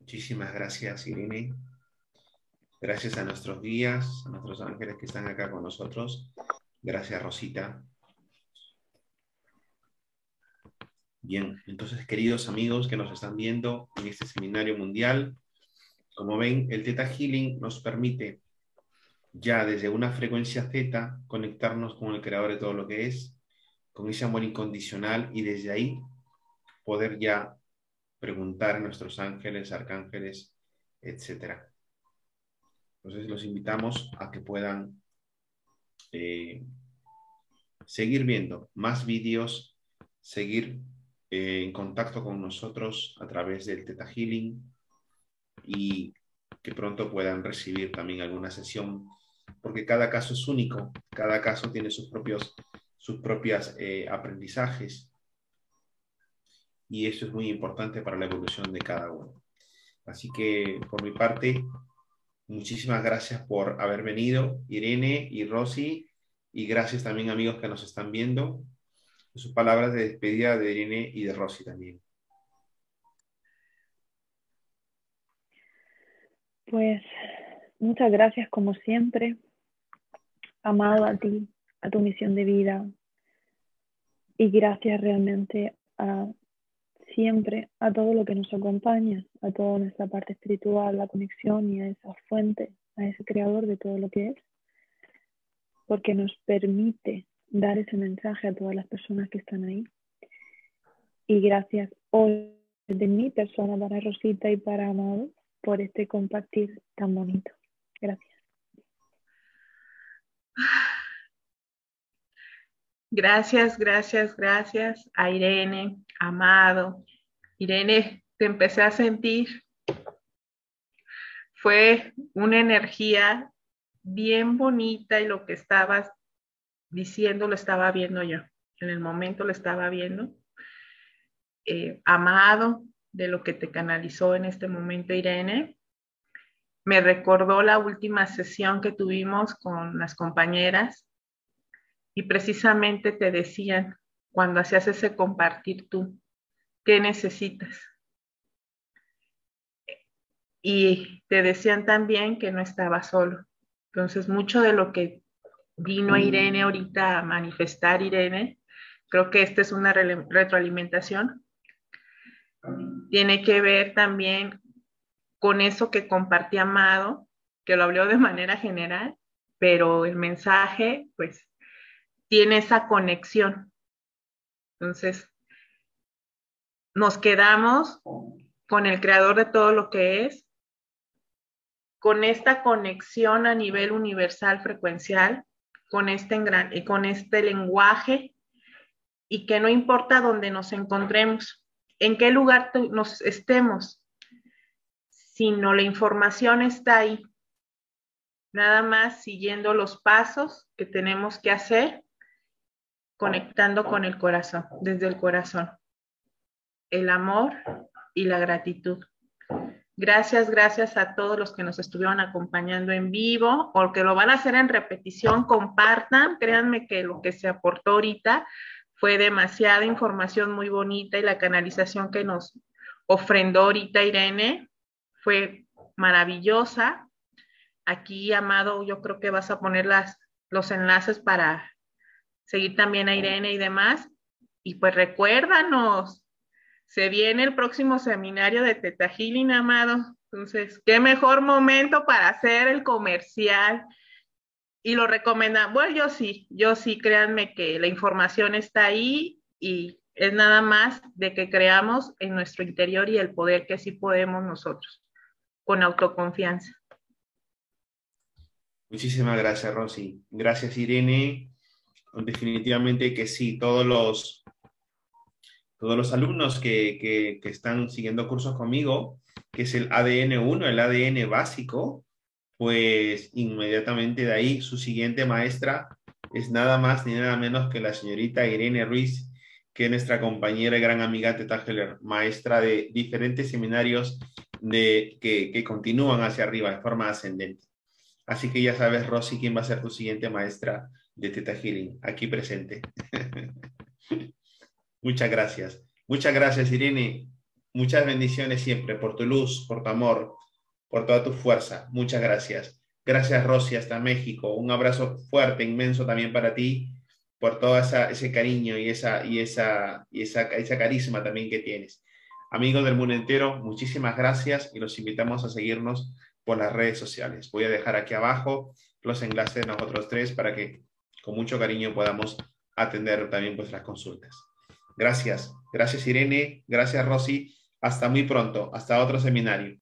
A: Muchísimas gracias, Irene. Gracias a nuestros guías, a nuestros ángeles que están acá con nosotros. Gracias, Rosita. Bien, entonces, queridos amigos que nos están viendo en este seminario mundial, como ven, el Theta Healing nos permite ya desde una frecuencia Z conectarnos con el creador de todo lo que es, con ese amor incondicional y desde ahí poder ya preguntar a nuestros ángeles, arcángeles, etc. Entonces los invitamos a que puedan eh, seguir viendo más vídeos, seguir eh, en contacto con nosotros a través del Teta Healing y que pronto puedan recibir también alguna sesión, porque cada caso es único, cada caso tiene sus propios sus propias eh, aprendizajes y eso es muy importante para la evolución de cada uno. Así que por mi parte, muchísimas gracias por haber venido, Irene y Rosy, y gracias también amigos que nos están viendo. Sus palabras de despedida de Irene y de Rosy también.
B: Pues muchas gracias como siempre, amado a ti, a tu misión de vida y gracias realmente a siempre a todo lo que nos acompaña, a toda nuestra parte espiritual, la conexión y a esa fuente, a ese creador de todo lo que es, porque nos permite dar ese mensaje a todas las personas que están ahí. Y gracias hoy de mi persona para Rosita y para Amado por este compartir tan bonito. Gracias.
C: Gracias, gracias, gracias a Irene, Amado. Irene, te empecé a sentir. Fue una energía bien bonita y lo que estabas diciendo lo estaba viendo yo. En el momento lo estaba viendo. Eh, amado de lo que te canalizó en este momento, Irene. Me recordó la última sesión que tuvimos con las compañeras y precisamente te decían cuando hacías ese compartir tú, ¿qué necesitas? Y te decían también que no estaba solo. Entonces, mucho de lo que vino a mm. Irene ahorita a manifestar Irene, creo que esta es una retroalimentación, tiene que ver también con eso que compartí Amado, que lo habló de manera general, pero el mensaje, pues, tiene esa conexión. Entonces, nos quedamos con el creador de todo lo que es, con esta conexión a nivel universal frecuencial, con este, con este lenguaje y que no importa dónde nos encontremos, en qué lugar nos estemos, sino la información está ahí, nada más siguiendo los pasos que tenemos que hacer conectando con el corazón, desde el corazón. El amor y la gratitud. Gracias, gracias a todos los que nos estuvieron acompañando en vivo o que lo van a hacer en repetición, compartan. Créanme que lo que se aportó ahorita fue demasiada información muy bonita y la canalización que nos ofrendó ahorita Irene fue maravillosa. Aquí, Amado, yo creo que vas a poner los enlaces para seguir también a Irene y demás. Y pues recuérdanos, se viene el próximo seminario de Teta amado. Entonces, qué mejor momento para hacer el comercial. y lo recomienda. Bueno, yo sí, yo sí, créanme que la información está ahí y es nada más de que creamos en nuestro interior y el poder que sí podemos nosotros, con autoconfianza.
A: Muchísimas gracias, Rosy. Gracias, Irene. Definitivamente que sí, todos los, todos los alumnos que, que, están siguiendo cursos conmigo, que es el ADN 1, el ADN básico, pues inmediatamente de ahí su siguiente maestra es nada más ni nada menos que la señorita Irene Ruiz, que es nuestra compañera y gran amiga Teta Heller, maestra de diferentes seminarios de, que, que continúan hacia arriba de forma ascendente. Así que ya sabes, Rosy, quién va a ser tu siguiente maestra de Teta Healing, aquí presente. <laughs> Muchas gracias. Muchas gracias, Irene. Muchas bendiciones siempre por tu luz, por tu amor, por toda tu fuerza. Muchas gracias. Gracias, Rosy, hasta México. Un abrazo fuerte, inmenso también para ti, por todo ese cariño y esa, y, esa, y esa, esa carisma también que tienes. Amigos del mundo entero, muchísimas gracias y los invitamos a seguirnos por las redes sociales. Voy a dejar aquí abajo los enlaces de nosotros tres para que con mucho cariño podamos atender también vuestras consultas. Gracias. Gracias Irene. Gracias Rosy. Hasta muy pronto. Hasta otro seminario.